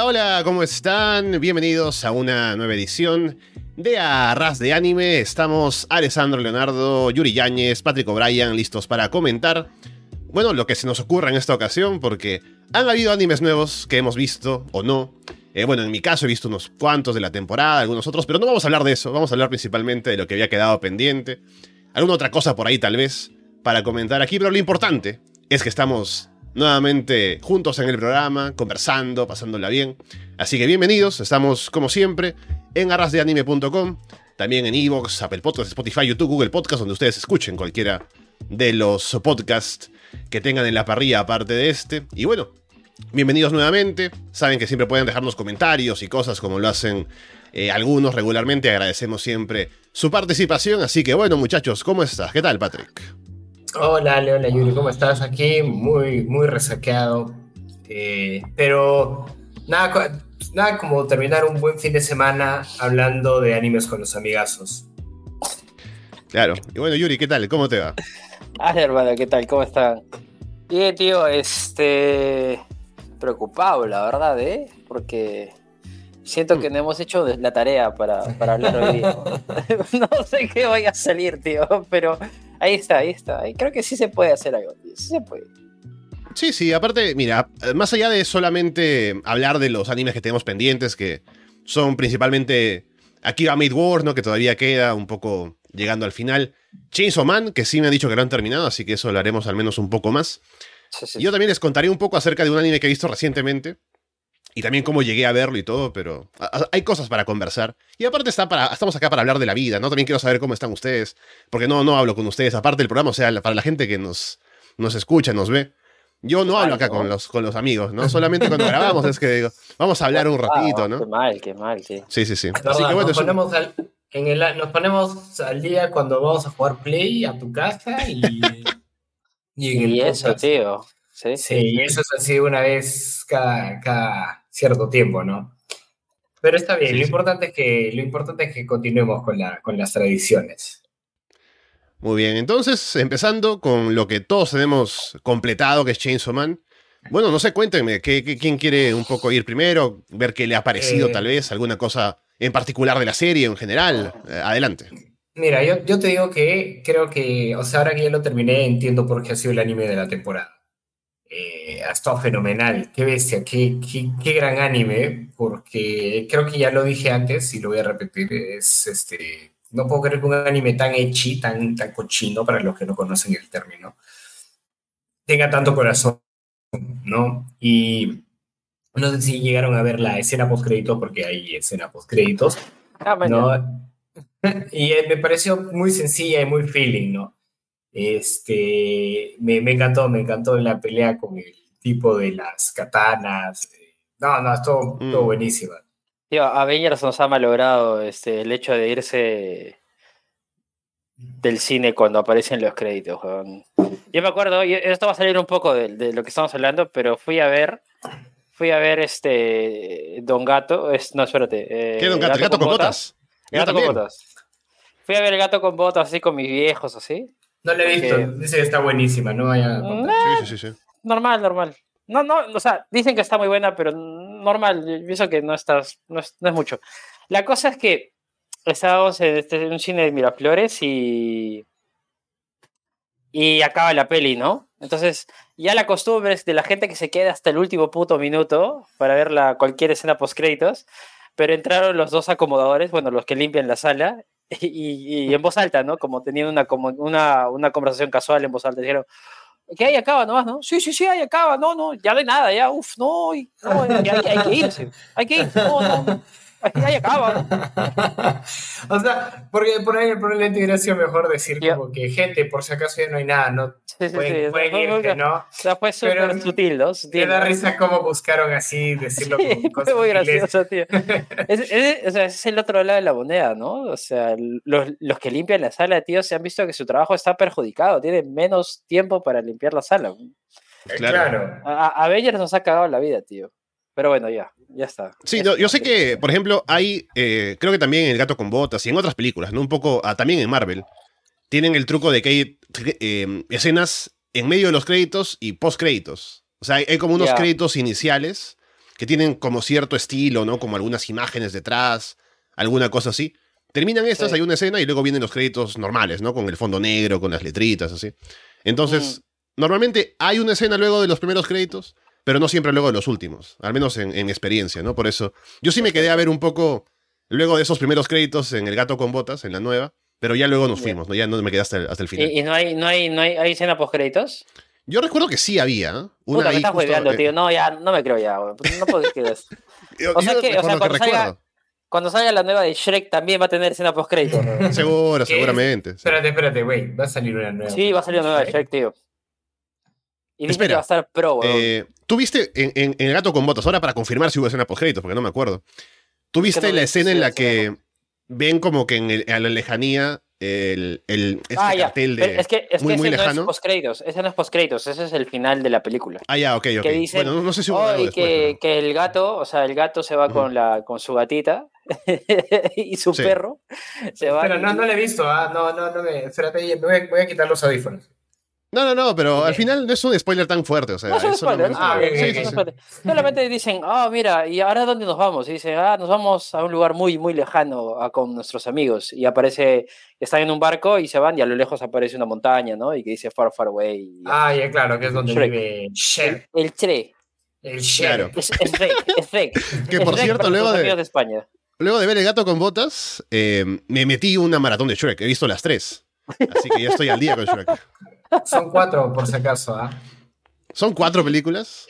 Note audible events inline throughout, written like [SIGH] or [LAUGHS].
Hola, ¿cómo están? Bienvenidos a una nueva edición de Arras de Anime. Estamos Alessandro Leonardo, Yuri Yáñez, Patrick O'Brien listos para comentar, bueno, lo que se nos ocurra en esta ocasión, porque han habido animes nuevos que hemos visto o no. Eh, bueno, en mi caso he visto unos cuantos de la temporada, algunos otros, pero no vamos a hablar de eso, vamos a hablar principalmente de lo que había quedado pendiente. Alguna otra cosa por ahí tal vez para comentar aquí, pero lo importante es que estamos nuevamente juntos en el programa, conversando, pasándola bien. Así que bienvenidos, estamos como siempre en arrasdeanime.com, también en Evox, Apple Podcasts, Spotify, YouTube, Google Podcasts, donde ustedes escuchen cualquiera de los podcasts que tengan en la parrilla aparte de este. Y bueno, bienvenidos nuevamente. Saben que siempre pueden dejarnos comentarios y cosas como lo hacen eh, algunos regularmente. Agradecemos siempre su participación. Así que bueno, muchachos, ¿cómo estás? ¿Qué tal, Patrick? Hola, Leona Yuri, ¿cómo estás? Aquí muy, muy resaqueado. Eh, pero nada, nada como terminar un buen fin de semana hablando de animes con los amigazos. Claro. Y bueno, Yuri, ¿qué tal? ¿Cómo te va? Ah, hermano, ¿qué tal? ¿Cómo están? Bien, tío, este. Preocupado, la verdad, ¿eh? Porque siento que no hemos hecho la tarea para, para hablar hoy día. [LAUGHS] [LAUGHS] no sé qué vaya a salir, tío, pero Ahí está, ahí está. Creo que sí se puede hacer algo. Sí se puede. Sí, sí, aparte, mira, más allá de solamente hablar de los animes que tenemos pendientes, que son principalmente Aquí Mid Wars, ¿no? Que todavía queda un poco llegando al final. Chainsaw Man, que sí me han dicho que lo han terminado, así que eso lo haremos al menos un poco más. Yo también les contaré un poco acerca de un anime que he visto recientemente, y también cómo llegué a verlo y todo, pero hay cosas para conversar. Y aparte está para, estamos acá para hablar de la vida, ¿no? También quiero saber cómo están ustedes, porque no, no hablo con ustedes, aparte del programa, o sea, para la gente que nos, nos escucha, nos ve. Yo no hablo acá con los, con los amigos, ¿no? Solamente cuando [LAUGHS] grabamos es que digo, vamos a hablar un ratito, ¿no? Qué mal, qué mal, sí. Sí, sí, sí. Así que bueno, nos, ponemos al, en el, nos ponemos al día cuando vamos a jugar Play a tu casa y... y, eso, tío. Sí, sí, sí, eso es así una vez cada, cada cierto tiempo, ¿no? Pero está bien, lo, Importante es que, lo importante es que continuemos con, la, con las tradiciones. Muy bien, entonces, empezando con lo que todos tenemos completado, que es Chainsaw Man. Bueno, no sé, cuéntenme, ¿qué, quién quiere un poco ir primero? Ver qué le ha parecido, eh, tal vez, alguna cosa en particular de la serie en general. Eh, adelante. Mira, yo, yo te digo que creo que, o sea, ahora que ya lo terminé, entiendo por qué ha sido el anime de la temporada eh, ha estado fenomenal. Qué bestia, qué, qué, gran anime, porque creo que ya lo dije antes y lo voy a repetir. Es este. No puedo creer que un anime tan hechi, tan, tan cochino, para los que no conocen el término, tenga tanto corazón, ¿no? Y no sé si llegaron a ver la escena post créditos, porque hay escena post créditos. Ah, ¿no? [LAUGHS] Y me pareció muy sencilla y muy feeling, ¿no? Este, me, me, encantó, me encantó la pelea con el tipo de las katanas. No, no, estuvo, mm. buenísima. Tío, Avengers nos ha malogrado este, el hecho de irse del cine cuando aparecen los créditos. Yo me acuerdo, esto va a salir un poco de, lo que estamos hablando, pero fui a ver, fui a ver este Don Gato, es, no, espérate. Eh, ¿Qué Don Gato? ¿El gato con botas? Gato con botas. Fui a ver el gato con botas así con mis viejos así. No la he visto, dice que está buenísima, no vaya sí, sí, sí, Normal, normal. No, no, o sea, dicen que está muy buena, pero normal, pienso que no estás, no es, mucho. La cosa es que estábamos en, este, un cine de Miraflores y y acaba la peli, ¿no? Entonces, ya la costumbre es de la gente que se queda hasta el último puto minuto para ver la, cualquier escena post créditos, pero entraron los dos acomodadores, bueno, los que limpian la sala, [LAUGHS] y, en voz alta, ¿no? Como teniendo una, como una, una conversación casual en voz alta. Dijeron, que ahí acaba nomás, ¿no? Sí, sí, sí, ahí acaba, no, no, ya hay nada, ya, uff, no, no ya, hay, que irse, hay que irse, no, no, ahí acaba. [LAUGHS] o sea, porque por ahí por la integración mejor decir como que gente, por si acaso ya no hay nada, no Sí, sí, pueden, sí. irte, ¿no? O sea, fue súper sutil, ¿no? Sutil, da risa cómo buscaron así decirlo sí, Fue muy gracioso, tío. [LAUGHS] es, es, o sea, es el otro lado de la moneda, ¿no? O sea, los, los, que limpian la sala, tío, se han visto que su trabajo está perjudicado. Tienen menos tiempo para limpiar la sala. Claro. A, a Bellers nos ha cagado la vida, tío. Pero bueno, ya, ya está. Sí, yo, sé que, por ejemplo, hay, eh, creo que también en El Gato con Botas y en otras películas, ¿no? Un poco, ah, también en Marvel, tienen el truco de que hay em, escenas en medio de los créditos y post créditos. O sea, hay, como unos créditos iniciales que tienen como cierto estilo, ¿no? Como algunas imágenes detrás, alguna cosa así. Terminan estas, Sí. hay una escena y luego vienen los créditos normales, ¿no? Con el fondo negro, con las letritas, así. Entonces, normalmente hay una escena luego de los primeros créditos, pero no siempre luego de los últimos, al menos en, en experiencia, ¿no? Por eso, yo sí me quedé a ver un poco luego de esos primeros créditos en El Gato con Botas, en la nueva, pero ya luego nos fuimos, ¿no? Ya no me quedé hasta el, hasta el final. ¿Y, y no hay, no hay, no hay, hay escena post créditos? Yo recuerdo que sí había, ¿eh? Una Puta, me estás hueveando, eh, tío. No, ya, no me creo ya, weón. No puedo decir eso. [LAUGHS] yo- O sea yo que, o sea, cuando salga- Cuando salga la nueva de Shrek también va a tener escena post créditos. [LAUGHS] Seguro, seguramente. sí. Espérate, espérate, güey. Va a salir una nueva. Sí, va a salir una nueva de Shrek, tío. Y dice Espera. que va a estar pro. Eh, ¿Tú viste en, en- en El Gato con Botas, ahora para confirmar si hubo escena post porque no me acuerdo. ¿Tú viste no la escena en la que ven como que en el- a la lejanía el, el este ah, cartel Pero de... es que, es muy, que muy ese no lejano? es post créditos. Ese no es post créditos. Ese es el final de la película. Ah, ya, ok, ok. que dicen, bueno, no, no sé si hubo Oh, algo y después, que, pero- que el gato, o sea, el gato se va Ujú. con, la, con su gatita [LAUGHS] y su Sí. perro se va. Pero no, no la he visto. Ah, no, no, no me. Espérate, me voy a, voy a quitar los audífonos. No, no, no, pero al final no es un spoiler tan fuerte, o sea, No es un spoiler, solamente- Ah, dicen, ah, mira, ¿y ahora dónde nos vamos? Y dicen, ah, nos vamos a un lugar muy, muy lejano a, con nuestros amigos. Y aparece, están en un barco y se van y a lo lejos aparece una montaña, ¿no? Y que dice far, far away. y- Ah, ya, claro, que es donde Shrek. vive Shrek. El Che, El Claro. Shrek. es, es Shrek, es Shrek. [LAUGHS] Que por Shrek cierto, luego de, amigos de España. luego de ver El Gato con Botas, eh, me metí una maratón de Shrek. He visto las tres. Así que ya estoy al día con Shrek. Son cuatro, por si acaso. ¿ah? Son cuatro películas.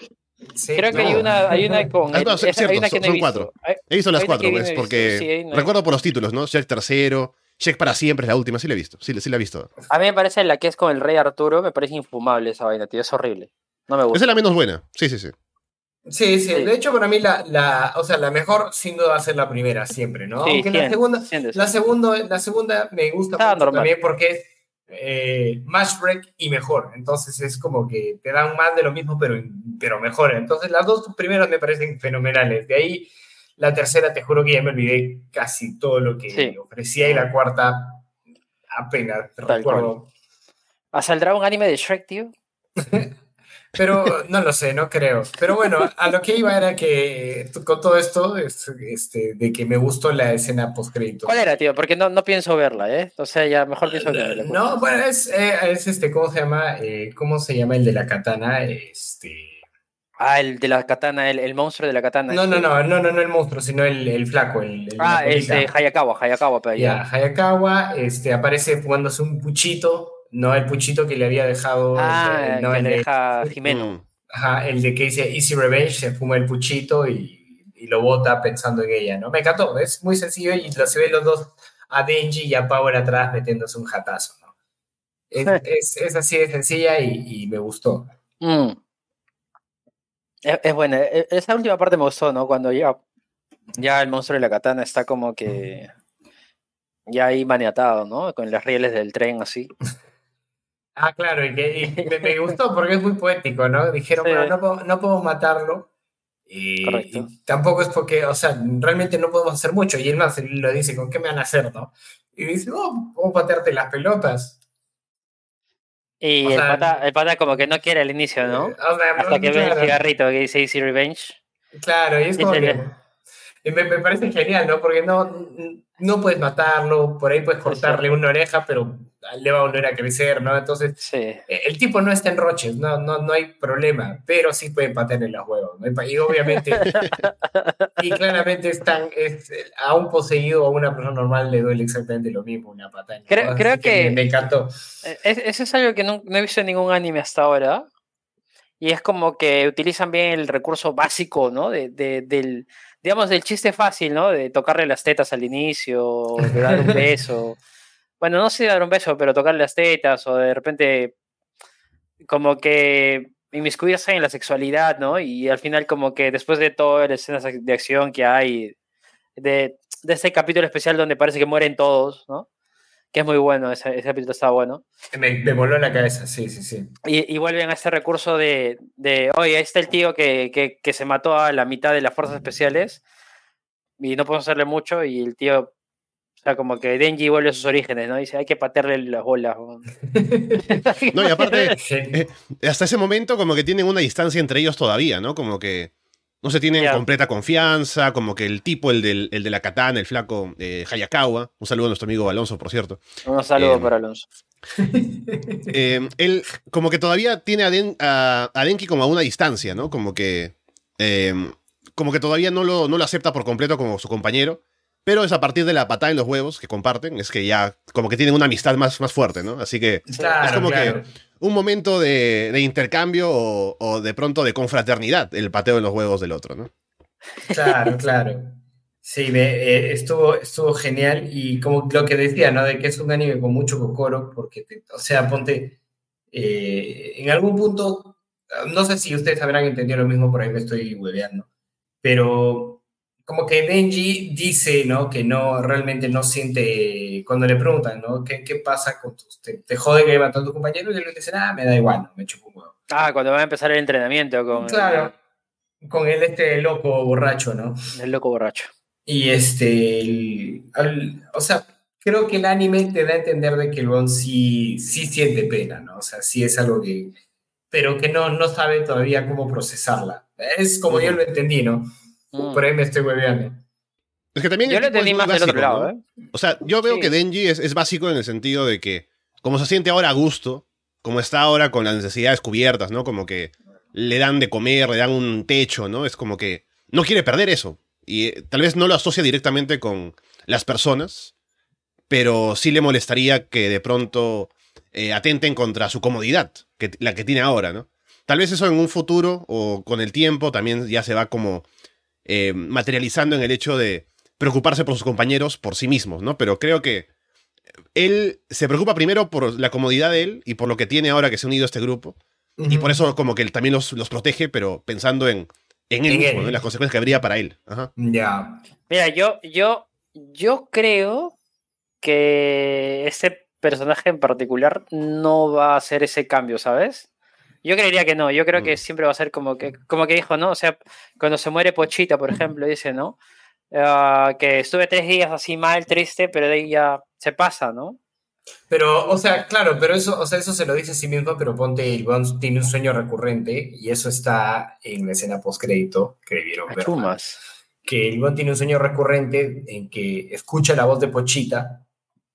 Sí, Creo que no. hay una, hay una con. Ah, no, esa- es cierto, hay una que son- no he visto. cuatro. Hay- He visto las cuatro, pues, visto, porque sí, hay una- recuerdo por los títulos, ¿no? Shrek tercero, Shrek para siempre es la última, sí la he visto, sí, sí la he visto. A mí me parece la que es con el rey Arturo, me parece infumable esa vaina, tío. Es horrible. No me Esa gusta. es la menos buena, sí, sí, sí. Sí, sí, Sí. de hecho para mí la, la, o sea, la mejor sin duda va a ser la primera siempre, ¿no? Sí, Aunque la segunda, la segunda, la segunda me gusta mucho también porque es eh, más Shrek y mejor, entonces es como que te dan más de lo mismo pero, pero mejor, entonces las dos primeras me parecen fenomenales, de ahí la tercera te juro que ya me olvidé casi todo lo que Sí. ofrecía y la cuarta apenas Tal recuerdo. ¿Ah, ¿Saldrá un anime de Shrek, tío? [LAUGHS] Pero no lo sé, no creo. Pero bueno, a lo que iba era que t- con todo esto, es- este, de que me gustó la escena post crédito. ¿Cuál era, tío? Porque no, no pienso verla, ¿eh? O sea, ya mejor pienso verla. No, bueno, es, eh, es este, ¿cómo se llama? Eh, ¿Cómo se llama el de la katana? Este. Ah, el de la katana, el, el monstruo de la katana. No, no, no, no, no, no el monstruo, sino el, el flaco, el, el Ah, este, Hayakawa, Hayakawa, pero Ya, ya. Hayakawa este, aparece fumándose un puchito, no el puchito que le había dejado. Ah, el- no, que el le de- deja Jimeno. Ajá, el de que dice Easy Revenge, se fuma el puchito y, y lo bota pensando en ella, ¿no? Me encantó, es muy sencillo y lo, se ven los dos a Denji y a Power atrás metiéndose un jatazo, ¿no? Es, [LAUGHS] es, es así de sencilla y, y me gustó. Mm. Es, es buena. E- Esa última parte me gustó, ¿no? Cuando ya, ya el monstruo de la katana está como que ya ahí maniatado, ¿no? Con las rieles del tren así. [LAUGHS] Ah, claro, y, que, y me, me gustó porque es muy poético, ¿no? Dijeron, Sí. bueno, no, puedo- no podemos matarlo. Y, Correcto. y tampoco es porque, o sea, realmente no podemos hacer mucho. Y él más lo dice, ¿con qué me van a hacer, no? Y dice, oh, puedo patearte las pelotas. Y O el, sea, pata, el pata como que no quiere al inicio, ¿no? Eh, o sea, Hasta que ve el claro. cigarrito que dice Easy Revenge. Claro, y es como que y me, me parece genial, ¿no? Porque no, no puedes matarlo, por ahí puedes cortarle una oreja, pero le va a volver a crecer, ¿no? Entonces, Sí. eh, el tipo no está en roches, no, no, no hay problema, pero sí puede patearle los huevos, ¿no? Y obviamente, [LAUGHS] y claramente están, es, a un poseído o a una persona normal le duele exactamente lo mismo, una patada. en Creo- creo que- Me, encantó. Eh, es- Eso es algo que no, no he visto en ningún anime hasta ahora. Y es como que utilizan bien el recurso básico, ¿no? De, de- del, digamos, del chiste fácil, ¿no? De tocarle las tetas al inicio, de dar un [LAUGHS] beso. Bueno, no sé dar un beso, pero tocarle las tetas o de repente como que inmiscuirse en la sexualidad, ¿no? Y al final como que después de todas las escenas de acción que hay, de, de este capítulo especial donde parece que mueren todos, ¿no? Que es muy bueno, ese, ese capítulo está bueno. Me, me voló la cabeza, sí, sí, sí. Y, y vuelven a este recurso de, de oye, ahí está el tío que, que, que se mató a la mitad de las fuerzas especiales y no podemos hacerle mucho y el tío, o sea, como que Denji vuelve a sus orígenes, ¿no? Dice, hay que patearle las bolas. weón". [LAUGHS] No, y aparte, Gen- hasta ese momento como que tienen una distancia entre ellos todavía, ¿no? Como que No se tienen completa confianza, como que el tipo, el, del, el de la katana, el flaco eh, Hayakawa, un saludo a nuestro amigo Alonso, por cierto. Un saludo Eh, para Alonso. [LAUGHS] Eh, él como que todavía tiene a, Den- a- a Denki como a una distancia, ¿no? Como que, eh, como que todavía no lo, no lo acepta por completo como su compañero, pero es a partir de la patada en los huevos que comparten, es que ya como que tienen una amistad más, más fuerte, ¿no? Así que Claro, es como claro. Un momento de, intercambio o, de pronto de confraternidad, el pateo en los huevos del otro, ¿no? Claro, claro. Sí, me- eh, estuvo, estuvo genial y como lo que decía, ¿no? De que es un anime con mucho cocoro, porque, o sea, ponte, eh, en algún punto, no sé si ustedes habrán entendido lo mismo, por ahí me estoy hueveando, pero como que Denji dice, ¿no? Que no, realmente no siente, cuando le preguntan, ¿no? ¿Qué, qué pasa con tus, te, te jode que mató a tu compañero? Y él le dice, ah, me da igual, no, me chupo un huevo. Ah, cuando va a empezar el entrenamiento con Claro, con el este loco borracho, ¿no? el, loco borracho. Y este, el- o sea, creo que el anime te da a entender de que el Gon sí, sí siente pena, ¿no? O sea, sí es algo que, pero que no, no sabe todavía cómo procesarla. Es como yo Ujú. lo entendí, ¿no? Mm. Por ahí me estoy hueveando. Es que también Yo lo entendí muy más del otro básico, lado, ¿no? ¿eh? O sea, yo veo Sí. que Denji es, es básico en el sentido de que, como se siente ahora a gusto, como está ahora con las necesidades cubiertas, ¿no? Como que le dan de comer, le dan un techo, ¿no? Es como que no quiere perder eso. Y eh, tal vez no lo asocia directamente con las personas, pero sí le molestaría que de pronto eh, atenten contra su comodidad, que, la que tiene ahora, ¿no? Tal vez eso en un futuro o con el tiempo también ya se va como eh, materializando en el hecho de preocuparse por sus compañeros por sí mismos, ¿no? Pero creo que él se preocupa primero por la comodidad de él y por lo que tiene ahora que se ha unido a este grupo. Y por eso como que él también los, los protege, pero pensando en, en él En mismo, él. ¿no? En las consecuencias que habría para él. Ajá. Ya. Mira, yo, yo, yo creo que este personaje en particular no va a hacer ese cambio, ¿sabes? Yo creería que no, yo creo que Mm. siempre va a ser como que, como que dijo, ¿no? O sea, cuando se muere Pochita, por ejemplo, dice, ¿no? Ah, que estuve tres días así mal, triste, pero de ahí ya se pasa, ¿no? Pero, o sea, claro, pero eso, o sea, eso se lo dice a sí mismo, pero ponte, el tiene un sueño recurrente y eso está en la escena postcrédito que debieron ver. Que el tiene un sueño recurrente en que escucha la voz de Pochita,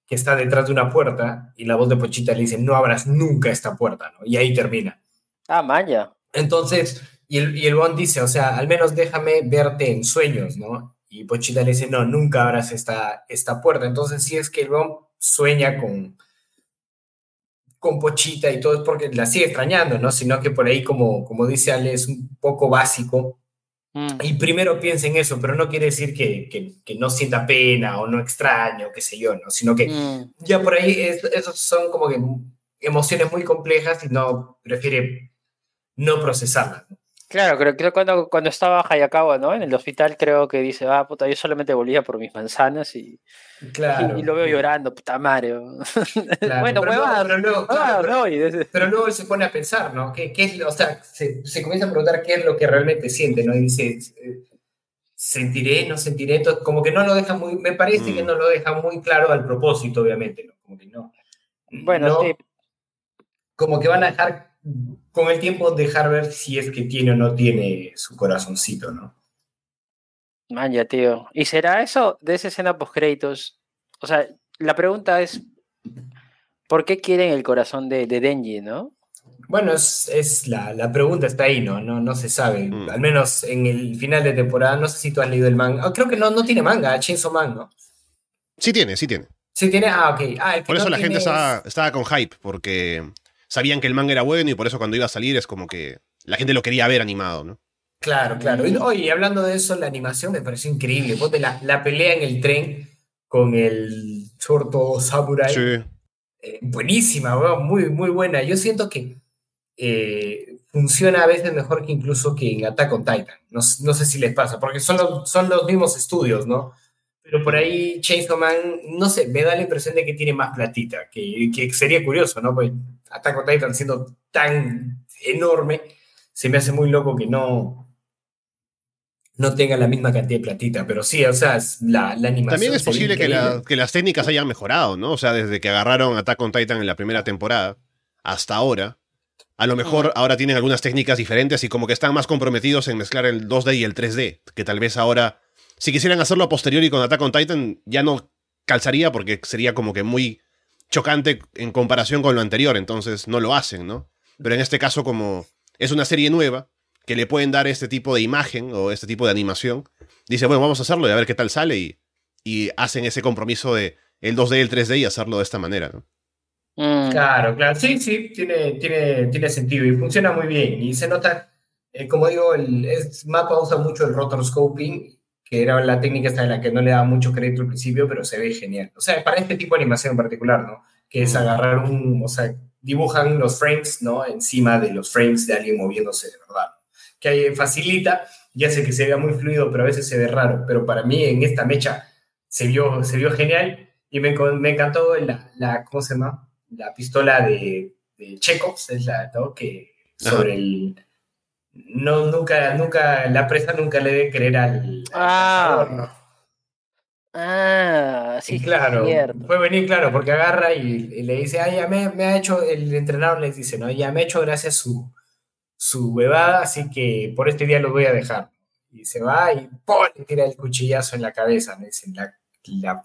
que está detrás de una puerta, y la voz de Pochita le dice, no abras nunca esta puerta, ¿no? Y ahí termina. Ah, maya. Entonces, y el, y el Gon dice, o sea, al menos déjame verte en sueños, ¿no? Y Pochita le dice, no, nunca abras esta, esta puerta. Entonces, si es que el Gon sueña con, con Pochita y todo, es porque la sigue extrañando, ¿no? Sino que por ahí, como, como dice Ale, es un poco básico Mm. y primero piensa en eso, pero no quiere decir que, que- que no sienta pena o no extraño, qué sé yo, ¿no? Sino que Mm. ya por ahí es- esos son como que emociones muy complejas y no prefiere no procesarlas. ¿no? Claro, creo que cuando, cuando estaba Hayakawa, ¿no? En el hospital creo que dice, ah, puta, yo solamente volvía por mis manzanas y, Claro. y, lo veo llorando, puta madre. claro, [LAUGHS] bueno, pero, huevada, pero, luego, huevada, claro, pero- no, pero luego él se pone a pensar, ¿no? ¿Qué, qué es, lo- o sea, se, se comienza a preguntar qué es lo que realmente siente, ¿no? Y dice, eh, sentiré, no sentiré, entonces como que no lo deja muy, me parece Mm. que no lo deja muy claro al propósito, obviamente, ¿no? Como que no. Bueno, no- sí, como que van a dejar, con el tiempo, dejar ver si es que tiene o no tiene su corazoncito, ¿no? man, ya, tío. ¿Y será eso de esa escena post créditos? O sea, la pregunta es, ¿por qué quieren el corazón de, de Denji, no? Bueno, es, es la, la pregunta está ahí, ¿no? No, no se sabe. Mm. Al menos en el final de temporada, no sé si tú has leído el manga. Ah, creo que no, no tiene manga, Chainsaw Man, ¿no? Sí tiene, sí tiene. Sí tiene, ah, ok. Ah, el que Por eso no la gente es- estaba, estaba con hype, porque sabían que el manga era bueno y por eso cuando iba a salir es como que la gente lo quería ver animado, ¿no? Claro, claro. Y, oye, hablando de eso, la animación me pareció increíble. Ponte la, la pelea en el tren con el shorto samurai. Sí. Eh, buenísima, weón, muy, muy buena. Yo siento que eh, funciona a veces mejor que incluso que en Attack on Titan. No, no sé si les pasa, porque son los, son los mismos estudios, ¿no? Pero por ahí Chainsaw Man, no sé, me da la impresión de que tiene más platita, que, que sería curioso, ¿no? Pues Attack on Titan siendo tan enorme, se me hace muy loco que no no tenga la misma cantidad de platita, pero sí, o sea, la, la animación. También es posible que, la- que las técnicas hayan mejorado, ¿no? O sea, desde que agarraron Attack on Titan en la primera temporada hasta ahora, a lo mejor ahora tienen algunas técnicas diferentes y como que están más comprometidos en mezclar el 2D y el 3D, que tal vez ahora, si quisieran hacerlo a posteriori con Attack on Titan, ya no calzaría porque sería como que muy chocante en comparación con lo anterior, entonces no lo hacen, ¿no? Pero en este caso, como es una serie nueva, que le pueden dar este tipo de imagen o este tipo de animación, dice, bueno, vamos a hacerlo y a ver qué tal sale y, y hacen ese compromiso de el 2D y el 3D y hacerlo de esta manera, ¿no? Mm. Claro, claro, sí, sí, tiene, tiene, tiene sentido y funciona muy bien. Y se nota, eh, como digo, el es, Mapa usa mucho el rotoscoping, que era la técnica esta de la que no le daba mucho crédito al principio, pero se ve genial. O sea, para este tipo de animación en particular, ¿no? Que es agarrar un, o sea, dibujan los frames, ¿no? Encima de los frames de alguien moviéndose de verdad. Que ahí facilita y hace que se vea muy fluido, pero a veces se ve raro. Pero para mí en esta mecha se vio, se vio genial y me, me encantó la, la, ¿cómo se llama? la pistola de, de Chekhov, es la que sobre el no nunca nunca la presa nunca le debe creer al, ah, ah sí claro fue venir claro porque agarra y, le dice ah ya me, me, ha hecho el entrenador les dice no ya me ha hecho gracias su su huevada así que por este día lo voy a dejar y se va y ¡pum! le tira el cuchillazo en la cabeza me dicen la la,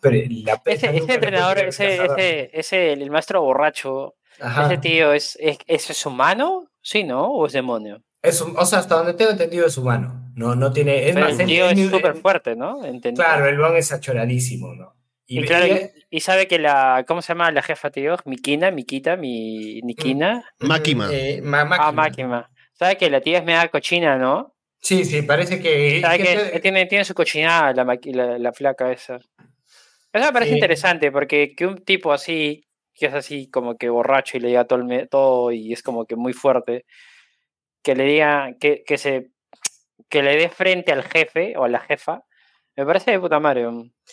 ese, entrenador, ese, ese, el maestro borracho, ese tío, ¿es, es, es, humano? Sí, ¿no? ¿O es demonio? Es o sea, hasta donde tengo entendido es humano. No, no tiene. Es el tío es súper fuerte, ¿no? Claro, el van es achoradísimo, ¿no? Y, claro, y, sabe que la. ¿Cómo se llama la jefa, tío? Mikina, Mikita, mi, Nikina. Mm, Makima. Eh, ah, Makima. Sabe que la tía es media cochina, ¿no? Sí, sí, parece que. ¿Sabe que, tiene, tiene su cochinada la, la, la flaca esa. Eso me parece interesante porque que un tipo así, que es así como que borracho y le diga todo, todo y es como que muy fuerte, que le diga, que, que, se, que le dé frente al jefe o a la jefa, me parece de puta madre.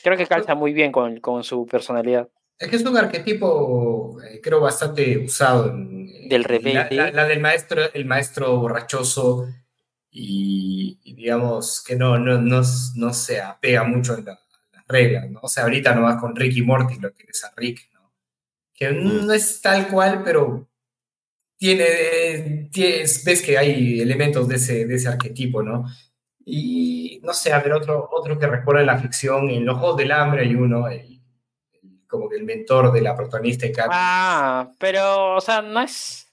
Creo que calza muy bien con, con su personalidad. Es que es un arquetipo, eh, creo, bastante usado. En, del rebelde. La, del maestro, el maestro borrachoso y, digamos que no, no, no, no se apega mucho en la, reglas, ¿no? O sea, ahorita no vas con Rick y Morty, lo tienes a Rick, ¿no? Que mm. no es tal cual, pero tiene, ves que hay elementos de ese, de ese arquetipo, ¿no? Y no sé, a ver, otro, otro que recuerda la ficción, en Los Juegos del Hambre hay uno, como que el mentor de la protagonista. Ah, pero, o sea, no es...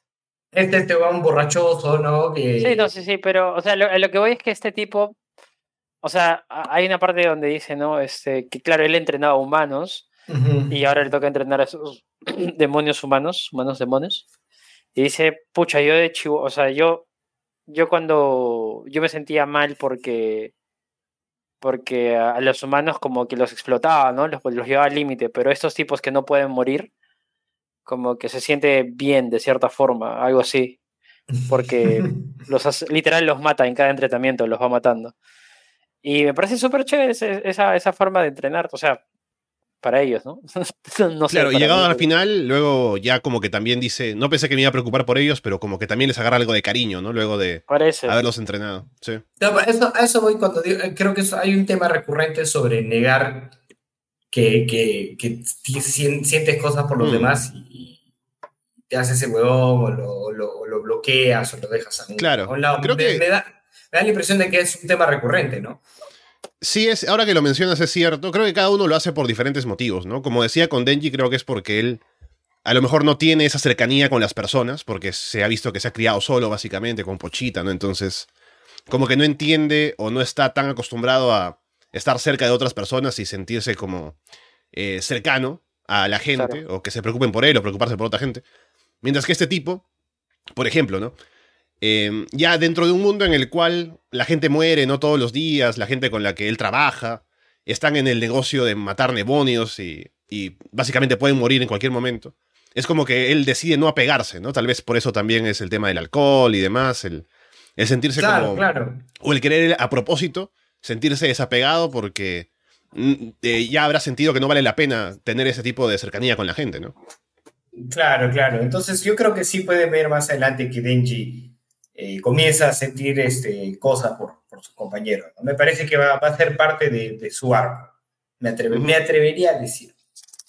Este, este va un borrachoso, ¿no? Que... Sí, no, sí, sí, pero, o sea, lo, lo, que voy es que este tipo o sea, hay una parte donde dice, ¿no? Este, que claro, él entrenaba humanos y ahora le toca entrenar a esos [CLEARS THROAT] demonios humanos, humanos demonios. Y dice, pucha, yo de chivo, o sea, yo, yo cuando, yo me sentía mal porque, porque a los humanos como que los explotaba, ¿no? Los, los llevaba al límite, pero estos tipos que no pueden morir, como que se siente bien de cierta forma, algo así. Porque [LAUGHS] los literal los mata en cada entrenamiento, los va matando. Y me parece súper chévere esa, esa forma de entrenar, o sea, para ellos, ¿no? [LAUGHS] no sé, claro, y llegado al final, luego ya como que también dice, no pensé que me iba a preocupar por ellos, pero como que también les agarra algo de cariño, ¿no? Luego de haberlos entrenado. Sí. eso, a eso voy cuando digo, eh, creo que hay un tema recurrente sobre negar que, que, que sientes cosas por los mm. demás y, te haces ese huevón o lo, lo, bloqueas o lo dejas a un, claro, a un lado. Creo que me da la impresión de que es un tema recurrente, ¿no? Sí, es, ahora que lo mencionas es cierto. Creo que cada uno lo hace por diferentes motivos, ¿no? Como decía con Denji, creo que es porque él a lo mejor no tiene esa cercanía con las personas, porque se ha visto que se ha criado solo, básicamente, con Pochita, ¿no? Entonces, como que no entiende o no está tan acostumbrado a estar cerca de otras personas y sentirse como eh, cercano a la gente, o que se preocupen por él o preocuparse por otra gente. Mientras que este tipo, por ejemplo, ¿no? Em, ya dentro de un mundo en el cual la gente muere, no todos los días, la gente con la que él trabaja, están en el negocio de matar demonios y, básicamente pueden morir en cualquier momento. Es como que él decide no apegarse, ¿no? Tal vez por eso también es el tema del alcohol y demás, el, sentirse como... Claro. O el querer a propósito sentirse desapegado porque mm, eh, ya habrá sentido que no vale la pena tener ese tipo de cercanía con la gente, ¿no? Claro, claro. Entonces yo creo que sí puede ver más adelante que Denji eh, comienza a sentir este, cosas por, por sus compañeros. Me parece que va, a ser parte de, su arco. Me, me, atrevería a decir.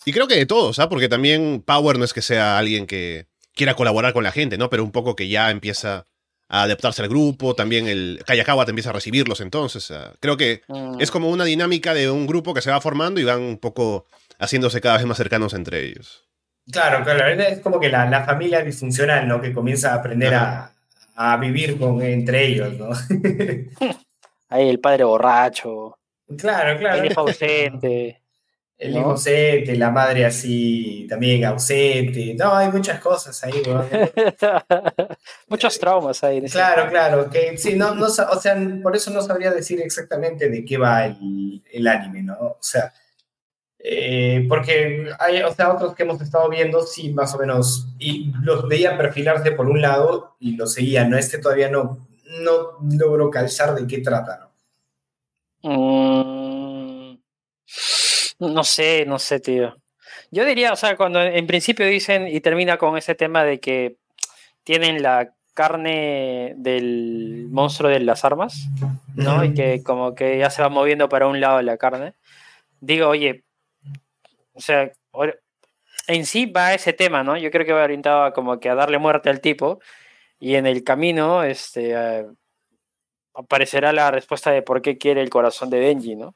Y creo que de todos, ¿ah? porque también Power no es que sea alguien que, quiera colaborar con la gente, ¿no? Pero un poco que ya empieza a adaptarse al grupo, también el Kayakawa te empieza a recibirlos entonces. creo que Mm. es como una dinámica de un grupo que se va formando y van un poco haciéndose cada vez más cercanos entre ellos. Claro, claro, es como que la, la familia disfuncional, ¿no? Que comienza a aprender a, a vivir con, entre ellos, ¿no? [LAUGHS] Ahí el padre borracho, claro, claro. el hijo ausente. [LAUGHS] El ¿no? hijo ausente, la madre así también ausente. No, hay muchas cosas ahí, ¿no? [LAUGHS] Muchos traumas ahí. en ese- Claro, claro, que sí, no, no, o sea, por eso no sabría decir exactamente de qué va el, el anime, ¿no? O sea, eh, porque hay, o sea, otros que hemos estado viendo, sí, más o menos, y los veía perfilarse por un lado y lo seguía, ¿no? Este todavía no, no logro calzar de qué trata, ¿no? Mm, no sé, no sé, tío. Yo diría, o sea, cuando en principio dicen y termina con ese tema de que tienen la carne del monstruo de las armas, ¿no? Y que como que ya se va moviendo para un lado la carne. Digo, oye, o sea, en sí va ese tema, ¿no? Yo creo que va orientado a como que a darle muerte al tipo y en el camino, este, eh, aparecerá la respuesta de por qué quiere el corazón de Denji, ¿no?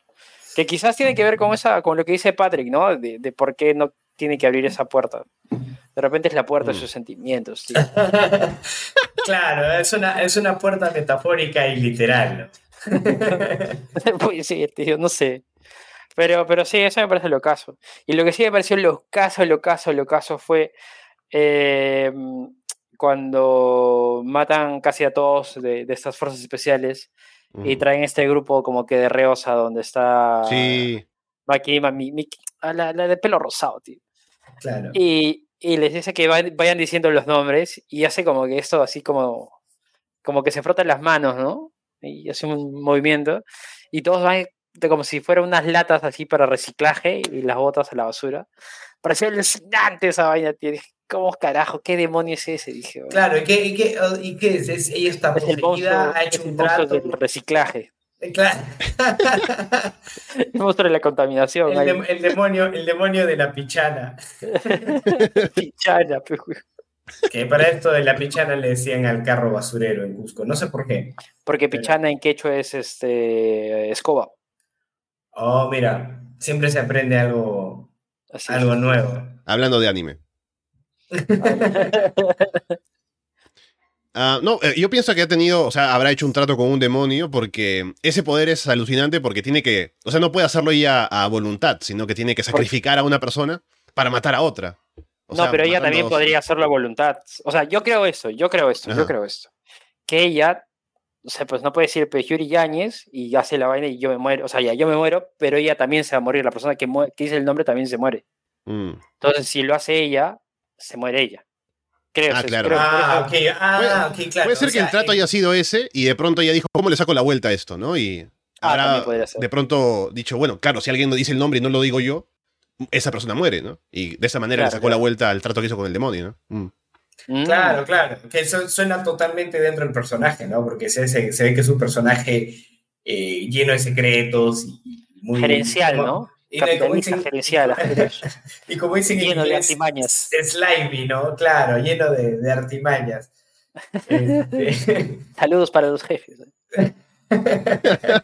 Que quizás tiene que ver con esa, con lo que dice Patrick, ¿no? De, de por qué no tiene que abrir esa puerta. De repente es la puerta de Mm. sus sentimientos, tío. [LAUGHS] Claro, es una, es una puerta metafórica y literal, ¿no? [LAUGHS] Puede ser, tío, no sé. Pero, pero sí, eso me parece lo caso. Y lo que sí me pareció lo caso, lo caso, lo caso fue eh, cuando matan casi a todos de, de estas fuerzas especiales y traen este grupo como que de reosa donde está Sí, Makima, mi, mi- a la, la de pelo rosado, tío. Claro. Y, y les dice que vayan, vayan diciendo los nombres y hace como que esto así como, como que se frotan las manos, ¿no? Y hace un movimiento y todos van de como si fueran unas latas así para reciclaje y las botas a la basura. Parecía alucinante esa vaina, tío. ¿Cómo carajo? ¿Qué demonio es ese? Dije, "Bueno, Claro, ¿y qué, y qué, y qué es? Es- Ella está es el poseída, monstruo, ha hecho un trato. del reciclaje, [LAUGHS] Claro. [LAUGHS] el monstruo de la contaminación. El, dem- el demonio, el demonio de la pichana. [LAUGHS] Pichana. Que para esto de la pichana le decían al carro basurero en Cusco. No sé por qué. Porque pichana en quechua es este escoba. Oh, mira, siempre se aprende algo, Así algo es. nuevo. hablando de anime. Ah, no, eh, yo pienso que ha tenido, o sea, habrá hecho un trato con un demonio porque ese poder es alucinante porque tiene que, o sea, no puede hacerlo ella a voluntad, sino que tiene que sacrificar a una persona para matar a otra. O no, sea, pero ella también podría hacerlo a voluntad. O sea, yo creo esto, yo creo esto, Ajá. yo creo esto. Que ella, o sea, pues no puede decir pues, Yuri Yáñez y hace la vaina y yo me muero. O sea, ya yo me muero, pero ella también se va a morir. La persona que, dice el nombre también se muere. Mm. Entonces, si lo hace ella, se muere ella. Creo, Ah, o sea, claro. creo- Ah, creo- ok, ah, ok, claro. Puede ser o que el trato eh, haya sido ese y de pronto ella dijo, ¿cómo le saco la vuelta a esto? ¿no? Y Ah, ser. de pronto dicho, bueno, claro, si alguien no dice el nombre y no lo digo yo, esa persona muere, ¿no? Y de esa manera le Claro, sacó la vuelta al trato que hizo con el demonio, ¿no? Mm. Mm. Claro, claro. Que eso suena totalmente dentro del personaje, ¿no? Porque se, se- se ve que es un personaje eh, lleno de secretos y muy. Gerencial, como- ¿no? y como dicen- gerencial. [LAUGHS] Y como dicen en Lleno de inglés, artimañas. slimy, ¿no? Claro, lleno de, de artimañas. Este, [LAUGHS] Saludos para los jefes. ¿eh? [LAUGHS]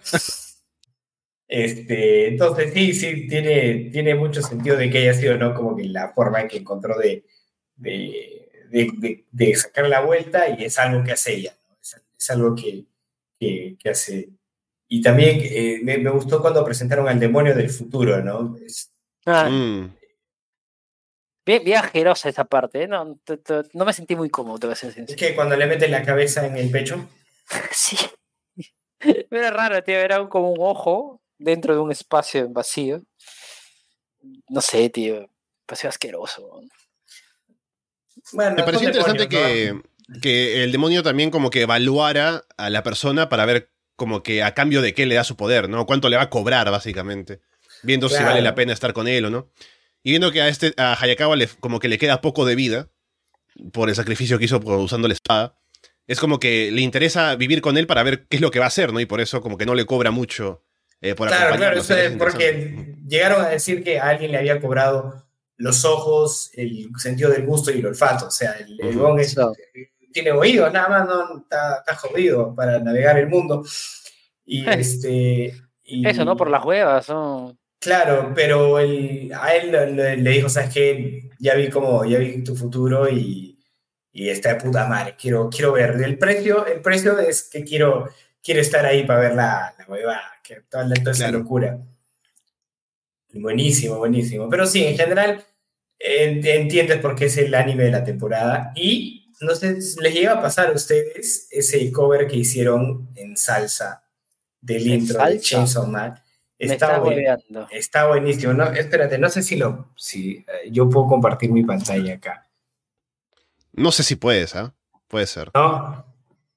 este, entonces, sí, sí, tiene, tiene mucho sentido de que haya sido, ¿no? Como que la forma en que encontró de, de, de, de- de sacar la vuelta y es algo que hace ella, ¿no? Es, es algo que, que, que hace. Y también eh, me, me gustó cuando presentaron al demonio del futuro, ¿no? Es- Ah, Mm. bien, bien asquerosa esa parte. ¿eh? No, no me sentí muy cómodo, te voy a ser es que cuando le meten la cabeza en el pecho, [LAUGHS] Sí. [LAUGHS] Era raro, tío. Era como un ojo dentro de un espacio vacío. No sé, tío. Pareció asqueroso. Bueno, Me pareció interesante que, que el demonio también como que evaluara a la persona para ver como que a cambio de qué le da su poder, ¿no? Cuánto le va a cobrar, básicamente. Viendo si vale la pena estar con él o no. Y viendo que a este, a Hayakawa le, como que le queda poco de vida por el sacrificio que hizo usando la espada. Es como que le interesa vivir con él para ver qué es lo que va a hacer, ¿no? Y por eso como que no le cobra mucho eh, por Claro, claro, eso es porque llegaron a decir que a alguien le había cobrado los ojos, el sentido del gusto y el olfato. O sea, el, el. Gong es- So. tiene oídos, nada más, no está, está jodido para navegar el mundo. Y [LAUGHS] este. y- Eso, ¿no? Por las huevas, ¿no? Claro, pero el- a él le, le- le dijo, ¿sabes qué? Ya vi cómo, ya vi tu futuro y, y está de puta madre, quiero, quiero ver. El precio, el precio es que quiero, quiero estar ahí para ver la, la huevada, que toda, toda esa Claro. locura. Buenísimo, buenísimo. Pero sí, en general entiendes por qué es el anime de la temporada. Y no sé, les llega a pasar a ustedes ese cover que hicieron en salsa del ¿En intro de? Chainsaw Man. Me Está está buenísimo. No, espérate, no sé si lo. Si, eh, yo puedo compartir mi pantalla acá. No sé si puedes, ¿ah? Puede ser. ¿No?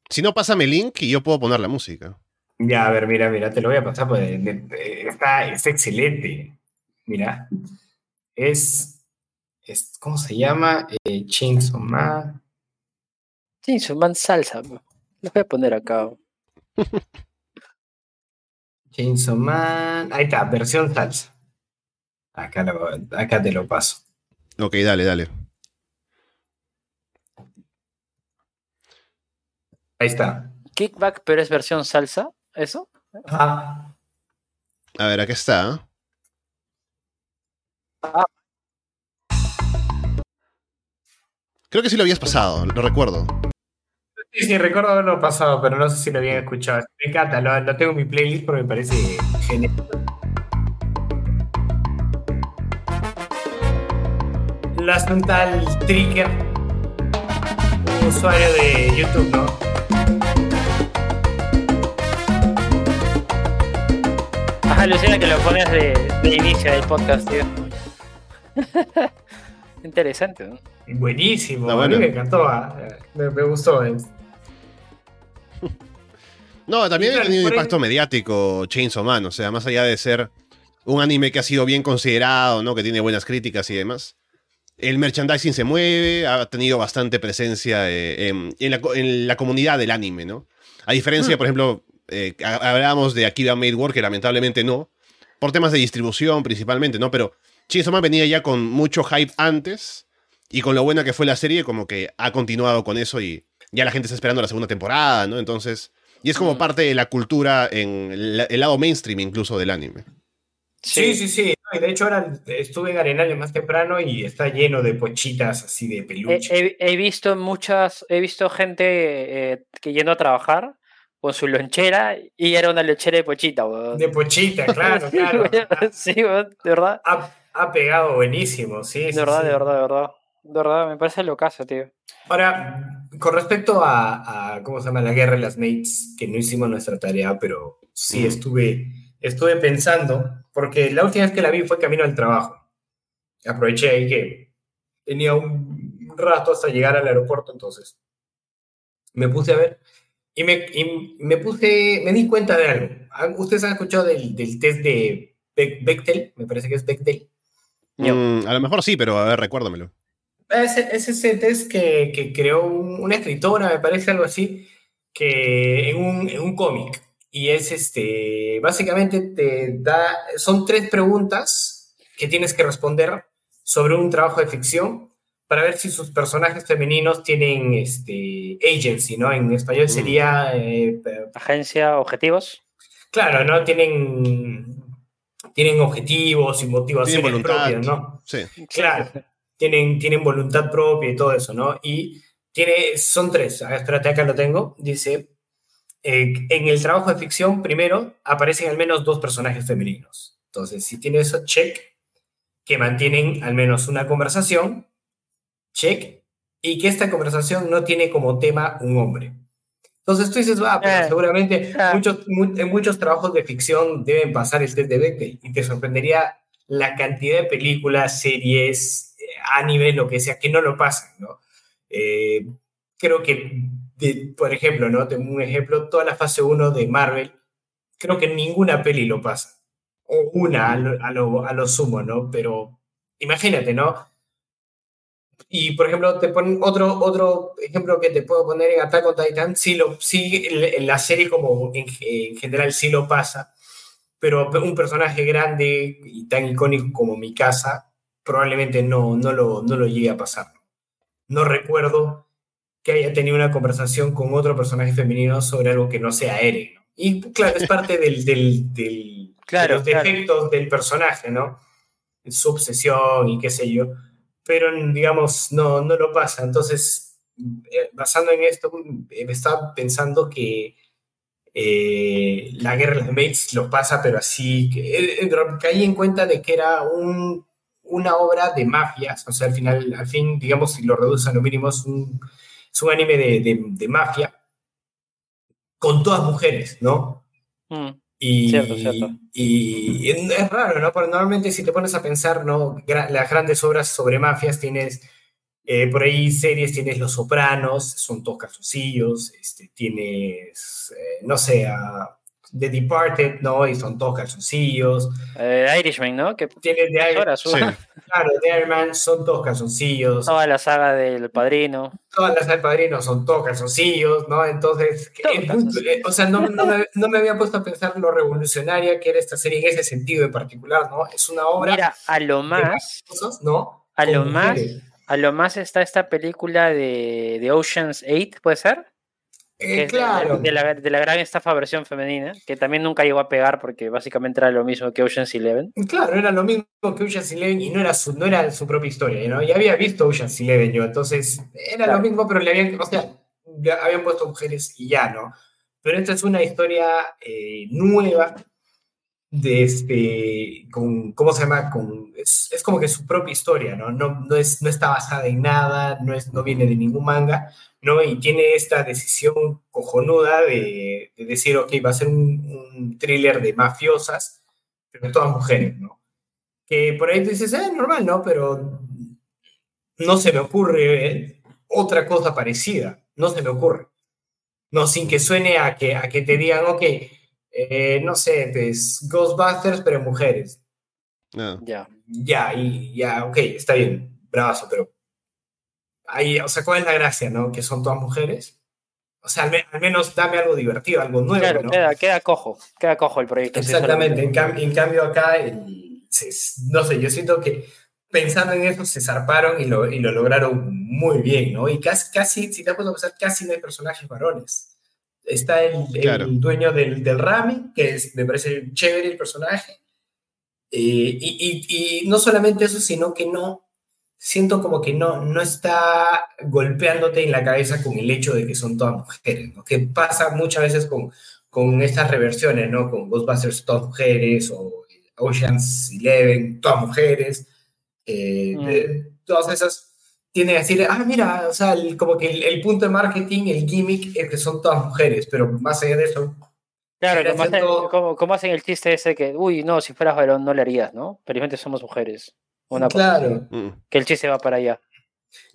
Si no, pásame el link y yo puedo poner la música. Ya, a ver, mira, mira, te lo voy a pasar. Pues, de- de- está, es excelente. Mira. Es. es ¿Cómo se llama? Eh, Chainsaw Man. Su man salsa. Los voy a poner acá. [LAUGHS] Chainsaw Man. Ahí está, versión salsa. Acá, lo- acá te lo paso. Ok, dale, dale. Ahí está. Kickback, pero es versión salsa. ¿Eso? Ajá. A ver, acá está. Ah. Creo que sí lo habías pasado, lo recuerdo. Sí, sí, recuerdo haberlo pasado, pero no sé si lo habían escuchado. Me encanta, lo, lo tengo en mi playlist porque me parece genial. Lo hace un tal Tricker, un usuario de YouTube, ¿no? Ajá, alucina que lo pones de, de inicio del podcast, tío. [LAUGHS] Interesante, ¿no? Buenísimo, Está a mí me encantó, ah, me, me gustó. [LAUGHS] No, también ha tenido un impacto mediático Chainsaw Man, o sea, más allá de ser un anime que ha sido bien considerado, ¿no? Que tiene buenas críticas y demás. El merchandising se mueve, ha tenido bastante presencia eh, en, en la, co- en la comunidad del anime, ¿no? A diferencia, Mm. por ejemplo, eh, ha- hablábamos de Akiba Made War, que lamentablemente no, por temas de distribución principalmente, ¿no? Pero Chainsaw Man venía ya con mucho hype antes y con lo buena que fue la serie, como que ha continuado con eso y ya la gente está esperando la segunda temporada, ¿no? Entonces, y es como Mm. parte de la cultura en el, el lado mainstream incluso del anime. Sí, sí, sí. y de hecho, ahora estuve en Arenales más temprano y está lleno de pochitas así de He, peluche. he- he visto muchas, he visto gente eh, que yendo a trabajar con su lonchera y era una lonchera de pochita, weón. De pochita, claro, [LAUGHS] Sí, claro. Sí, weón, de verdad. Ha, ha pegado buenísimo, sí. De sí, verdad, sí. de verdad, de verdad. De verdad, me parece locazo, tío. Ahora, con respecto a, a, ¿cómo se llama? La guerra de las mates, que no hicimos nuestra tarea, pero sí Mm. estuve, estuve pensando, porque la última vez que la vi fue camino al trabajo. Aproveché ahí que tenía un rato hasta llegar al aeropuerto, entonces me puse a ver y me, y me puse, me di cuenta de algo. ¿Ustedes han escuchado del, del test de Be- Bechtel? Me parece que es Bechtel. Mm, a lo mejor sí, pero a ver, recuérdamelo. Es, es ese test que, que creó un- una escritora, me parece algo así, que en un, en un cómic. Y es este, básicamente te da, son tres preguntas que tienes que responder sobre un trabajo de ficción para ver si sus personajes femeninos tienen este, agency, ¿no? En español sería, eh, Agencia, objetivos. claro, ¿no? Tienen, tienen objetivos y motivaciones Tienen voluntad. propias, ¿no? Sí. Claro, tienen, tienen voluntad propia y todo eso, ¿no? Y tiene, son tres, espérate, acá lo tengo, dice, eh, en el trabajo de ficción, primero, aparecen al menos dos personajes femeninos. Entonces, si tiene eso, check, que mantienen al menos una conversación, check, y que esta conversación no tiene como tema un hombre. Entonces tú dices, va, pero Eh, seguramente ah. muchos, mu- en muchos trabajos de ficción deben pasar el test de Bechdel y te sorprendería la cantidad de películas, series, eh, animes, lo que sea, que no lo pasan, ¿no? Eh, creo que, de- por ejemplo, ¿no? Tengo un ejemplo, toda la fase 1 de Marvel, creo que ninguna peli lo pasa. O una a lo, a lo, a lo sumo, ¿no? Pero imagínate, ¿no? Y, por ejemplo, te ponen otro, otro ejemplo que te puedo poner en Attack on Titan, sí, lo, sí en- la serie como en, en general sí lo pasa, pero un personaje grande y tan icónico como Mikasa probablemente no, no, lo, no lo llegue a pasar. No recuerdo que haya tenido una conversación con otro personaje femenino sobre algo que no sea Eren. Y claro, es parte del, del, del claro, de los defectos del personaje, ¿no? Su obsesión y qué sé yo. Pero, digamos, no, no lo pasa. Entonces, eh, basando en esto, me estaba pensando que eh, la guerra de las Mates lo pasa, pero así, que, eh, caí en cuenta de que era un, una obra de mafias, o sea, al final, al fin, digamos, si lo reduce a lo mínimo, es un, es un anime de, de, de, mafia con todas mujeres, ¿no? Mm, Y, Cierto, cierto. y es raro, ¿no? Porque normalmente si te pones a pensar, ¿no? Gra- las grandes obras sobre mafias tienes eh, por ahí series, tienes Los Sopranos, son todos calzoncillos, este, tienes, eh, no sé, a The Departed, ¿no? Y son todos calzoncillos. Eh, Irishman, ¿no? Que Iron, horas, Sí. claro, The Iron Man, son todos calzoncillos. toda la saga del Padrino. Todas las del padrino son todos calzoncillos, ¿no? Entonces, punto- eh, o sea, no, no me, no me había puesto a pensar lo revolucionaria que era esta serie en ese sentido en particular, ¿no? Es una obra Mira, a lo de más, cosas, ¿no? a Con lo más, mujeres. a lo más está esta película de, de Ocean's 8, ¿puede ser? Eh, claro. de, la, de la gran estafa versión femenina, que también nunca llegó a pegar porque básicamente era lo mismo que Ocean's 11. Claro, era lo mismo que Ocean's Eleven y no era su, no era su propia historia, ¿no? Ya había visto Ocean's Eleven yo, entonces era Claro. lo mismo, pero le habían, o sea, ya habían puesto mujeres y ya, ¿no? Pero esta es una historia eh, nueva de este, con, ¿cómo se llama? Con, es, es como que su propia historia, ¿no? No, no, es, no está basada en nada, no, es, no viene de ningún manga, ¿no? Y tiene esta decisión cojonuda de, de decir, ok, va a ser un, un thriller de mafiosas, pero todas mujeres, ¿no? Que por ahí tú dices, eh, normal, ¿no? Pero no se me ocurre otra cosa parecida, no se me ocurre. No, sin que suene a que, a que te digan, ok, eh, no sé, pues Ghostbusters, pero mujeres. No. Ya. Ya, y ya, ok, está bien, bravazo, pero ahí, o sea, ¿cuál es la gracia, no? Que son todas mujeres. O sea, al, me- al menos dame algo divertido, algo nuevo, Claro, ¿no? queda, queda cojo, queda cojo el proyecto. Exactamente, en, cam- en cambio acá, el- se- no sé, yo siento que pensando en eso se zarparon y lo, y lo lograron muy bien, ¿no? Y casi, casi si te has puesto a pensar, casi no hay personajes varones. Está el, dueño del, del ramen, que es, me parece chévere el personaje. Eh, y, y- y no solamente eso, sino que no, siento como que no, no está golpeándote en la cabeza con el hecho de que son todas mujeres, ¿no? Que pasa muchas veces con, con estas reversiones, ¿no? Con Ghostbusters todas mujeres o Ocean's Eleven todas mujeres. eh, Mm. de- todas esas tienen a decir, ah, mira, o sea, el- como que el, el punto de marketing, el gimmick es que son todas mujeres, pero más allá de eso, Claro, como hacen, cierto- como, como hacen el chiste ese que, uy, no, si fueras varón no le harías, ¿no? Felizmente somos mujeres. Una claro, Mm. que el chiste va para allá.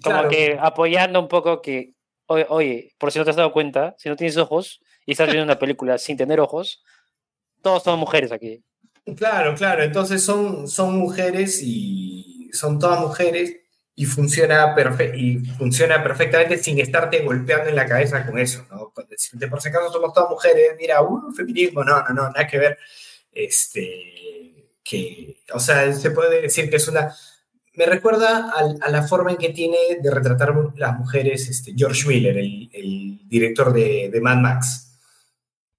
Como claro. que apoyando un poco que, oye, oye, por si no te has dado cuenta, si no tienes ojos y estás viendo una película sin tener ojos, todos son mujeres aquí. Claro, claro. Entonces son, son mujeres y son todas mujeres y funciona, perfe- y funciona perfectamente sin estarte golpeando en la cabeza con eso, ¿no? Decirte, por si acaso somos todas mujeres, mira, uh, feminismo, no, no, no, nada que ver. Este, que, o sea, se puede decir que es una... Me recuerda al- a, la forma en que tiene de retratar las mujeres este, George Miller, el, el director de, de Mad Max.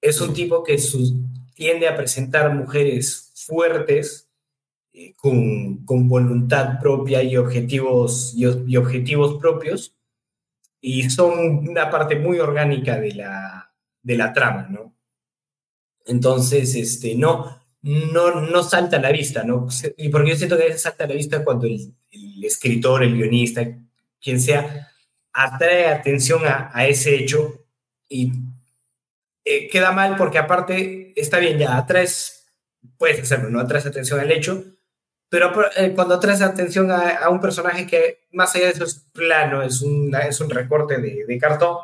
Es un tipo que sus, tiende a presentar mujeres fuertes, eh, con, con, voluntad propia y objetivos, y, y, objetivos propios, y son una parte muy orgánica de la, de la trama, ¿no? Entonces, este, no, no, no salta a la vista, ¿no? Y porque yo siento que a veces salta a la vista cuando el, el escritor, el guionista, quien sea, atrae atención a, a ese hecho y eh, queda mal porque aparte, está bien, ya atraes, puedes hacerlo, ¿no? Atraes atención al hecho, pero eh, cuando atraes atención a, a, un personaje que más allá de eso es plano, es un, es un recorte de, de cartón,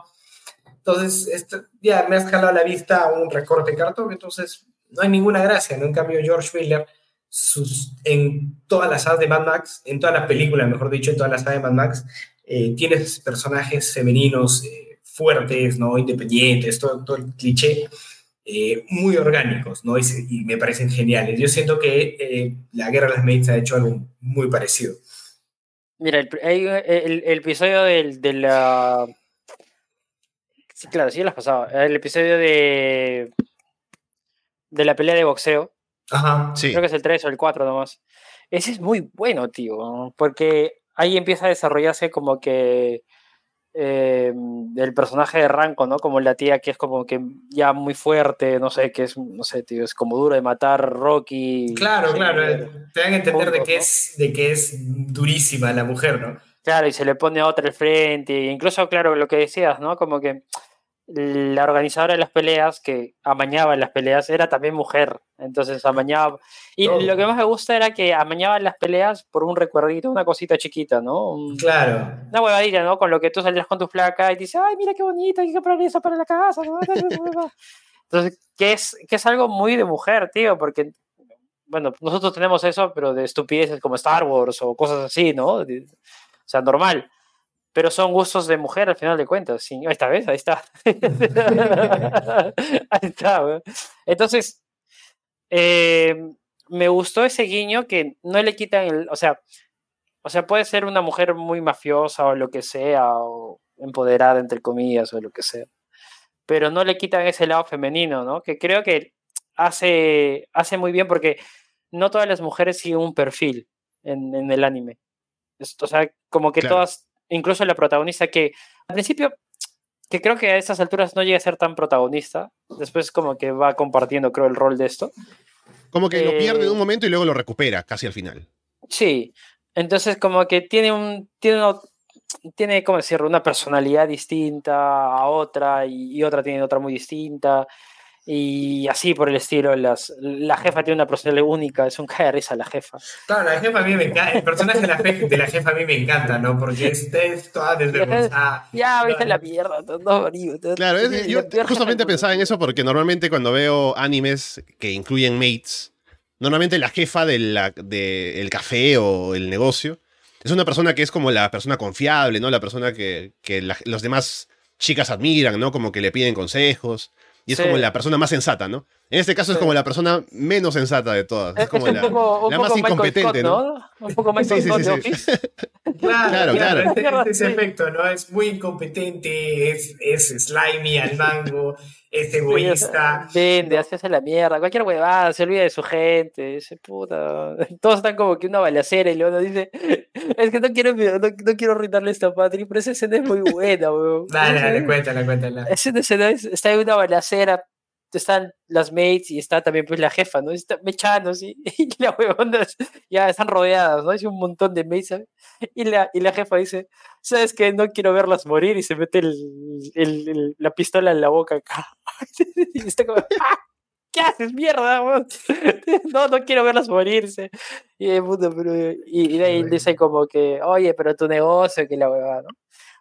entonces esto, ya me has jalado a la vista un recorte de cartón, entonces no hay ninguna gracia, ¿no? En cambio, George Miller, sus, en todas las sagas de Mad Max, en todas las películas, mejor dicho, en todas las sagas de Mad Max, eh, tienes personajes femeninos eh, fuertes, ¿no? Independientes, todo, todo el cliché. Eh, muy orgánicos, ¿no? Y, me parecen geniales. Yo siento que eh, la Guerra de las Mates ha hecho algo muy parecido. Mira, el, el, episodio del, de la... Sí, claro, sí las pasaba. El episodio de... De la pelea de boxeo. Ajá, sí. Creo que es el 3 o el 4 nomás. Ese es muy bueno, tío, porque ahí empieza a desarrollarse como que eh, el personaje de Ranco, ¿no? Como la tía que es como que ya muy fuerte, no sé, que es, no sé, tío, es como duro de matar Rocky. Claro, claro, eh, te dan a entender de, que es, de que es durísima la mujer, ¿no? Claro, y se le pone a otra el frente, incluso, claro, lo que decías, ¿no? Como que la organizadora de las peleas, que amañaba las peleas, era también mujer. Entonces amañaba. Y lo que más me gusta era que amañaba las peleas por un recuerdito, una cosita chiquita, ¿no? claro. Una huevadilla, ¿no? Con lo que tú salías con tu placa y dices, ay, mira qué bonito, hay que comprar eso para la casa. [LAUGHS] Entonces, que es, que es algo muy de mujer, tío, porque, bueno, nosotros tenemos eso, pero de estupideces como Star Wars o cosas así, ¿no? o sea, normal pero son gustos de mujer al final de cuentas. Sí, esta vez, ahí está. ahí está. [LAUGHS] Entonces, eh, me gustó ese guiño que no le quitan el, o sea, o sea, puede ser una mujer muy mafiosa o lo que sea, o empoderada entre comillas o lo que sea, pero no le quitan ese lado femenino, ¿no? Que creo que hace, hace muy bien porque no todas las mujeres siguen un perfil en, el anime. O sea, como que todas incluso la protagonista que al principio, que creo que a estas alturas no llega a ser tan protagonista, después como que va compartiendo, creo, el rol de esto. Como que lo pierde en un eh, momento y luego lo recupera casi al final. Sí, entonces como que tiene un, tiene, tiene como decirlo, una personalidad distinta a otra y, y otra tiene otra muy distinta y así por el estilo. Las, la jefa tiene una personalidad única, es un cae de risa la jefa. Claro, la jefa a mí me encanta, el personaje de la, de la jefa a mí me encanta, ¿no? Porque es, es toda [LAUGHS] desvergonzada. Ya, viste la mierda, todo, Claro, [LAUGHS] yo justamente pensaba en eso porque normalmente cuando veo animes que incluyen mates, normalmente la jefa del de el café o el negocio es una persona que es como la persona confiable, ¿no? La persona que, que los demás chicas admiran, ¿no? Como que le piden consejos. Y es como la persona más sensata, ¿no? En este caso es como la persona menos sensata de todas. Es, como la, más incompetente, ¿no? Un poco más sí, sí, sí, [LAUGHS] Claro, claro. claro. ese efecto, ¿no? Es muy incompetente, es, es slimy al mango, es egoísta. Vende, hace la mierda, cualquier huevada, se olvida de su gente, dice puta. [LAUGHS] Todos están como que una balacera y luego dice, [LAUGHS] es que no quiero, no, quiero arruinarle esta patria, pero esa escena es muy buena, weón. Dale, dale, cuéntala, cuéntala. Esa escena está en una balacera están las mates y está también pues la jefa, ¿no? Está mechando, ¿sí? [LAUGHS] Y la huevona ya están rodeadas, ¿no? Hay un montón de mates, Y la, y la jefa dice, ¿sabes qué? No quiero verlas morir y se mete el, la pistola en la boca acá. [LAUGHS] y está como, ¡Ah! ¿qué haces, mierda? [LAUGHS] no, no quiero verlas morirse. Y, y, de ahí dice como que, oye, pero tu negocio, que la huevada, ¿no?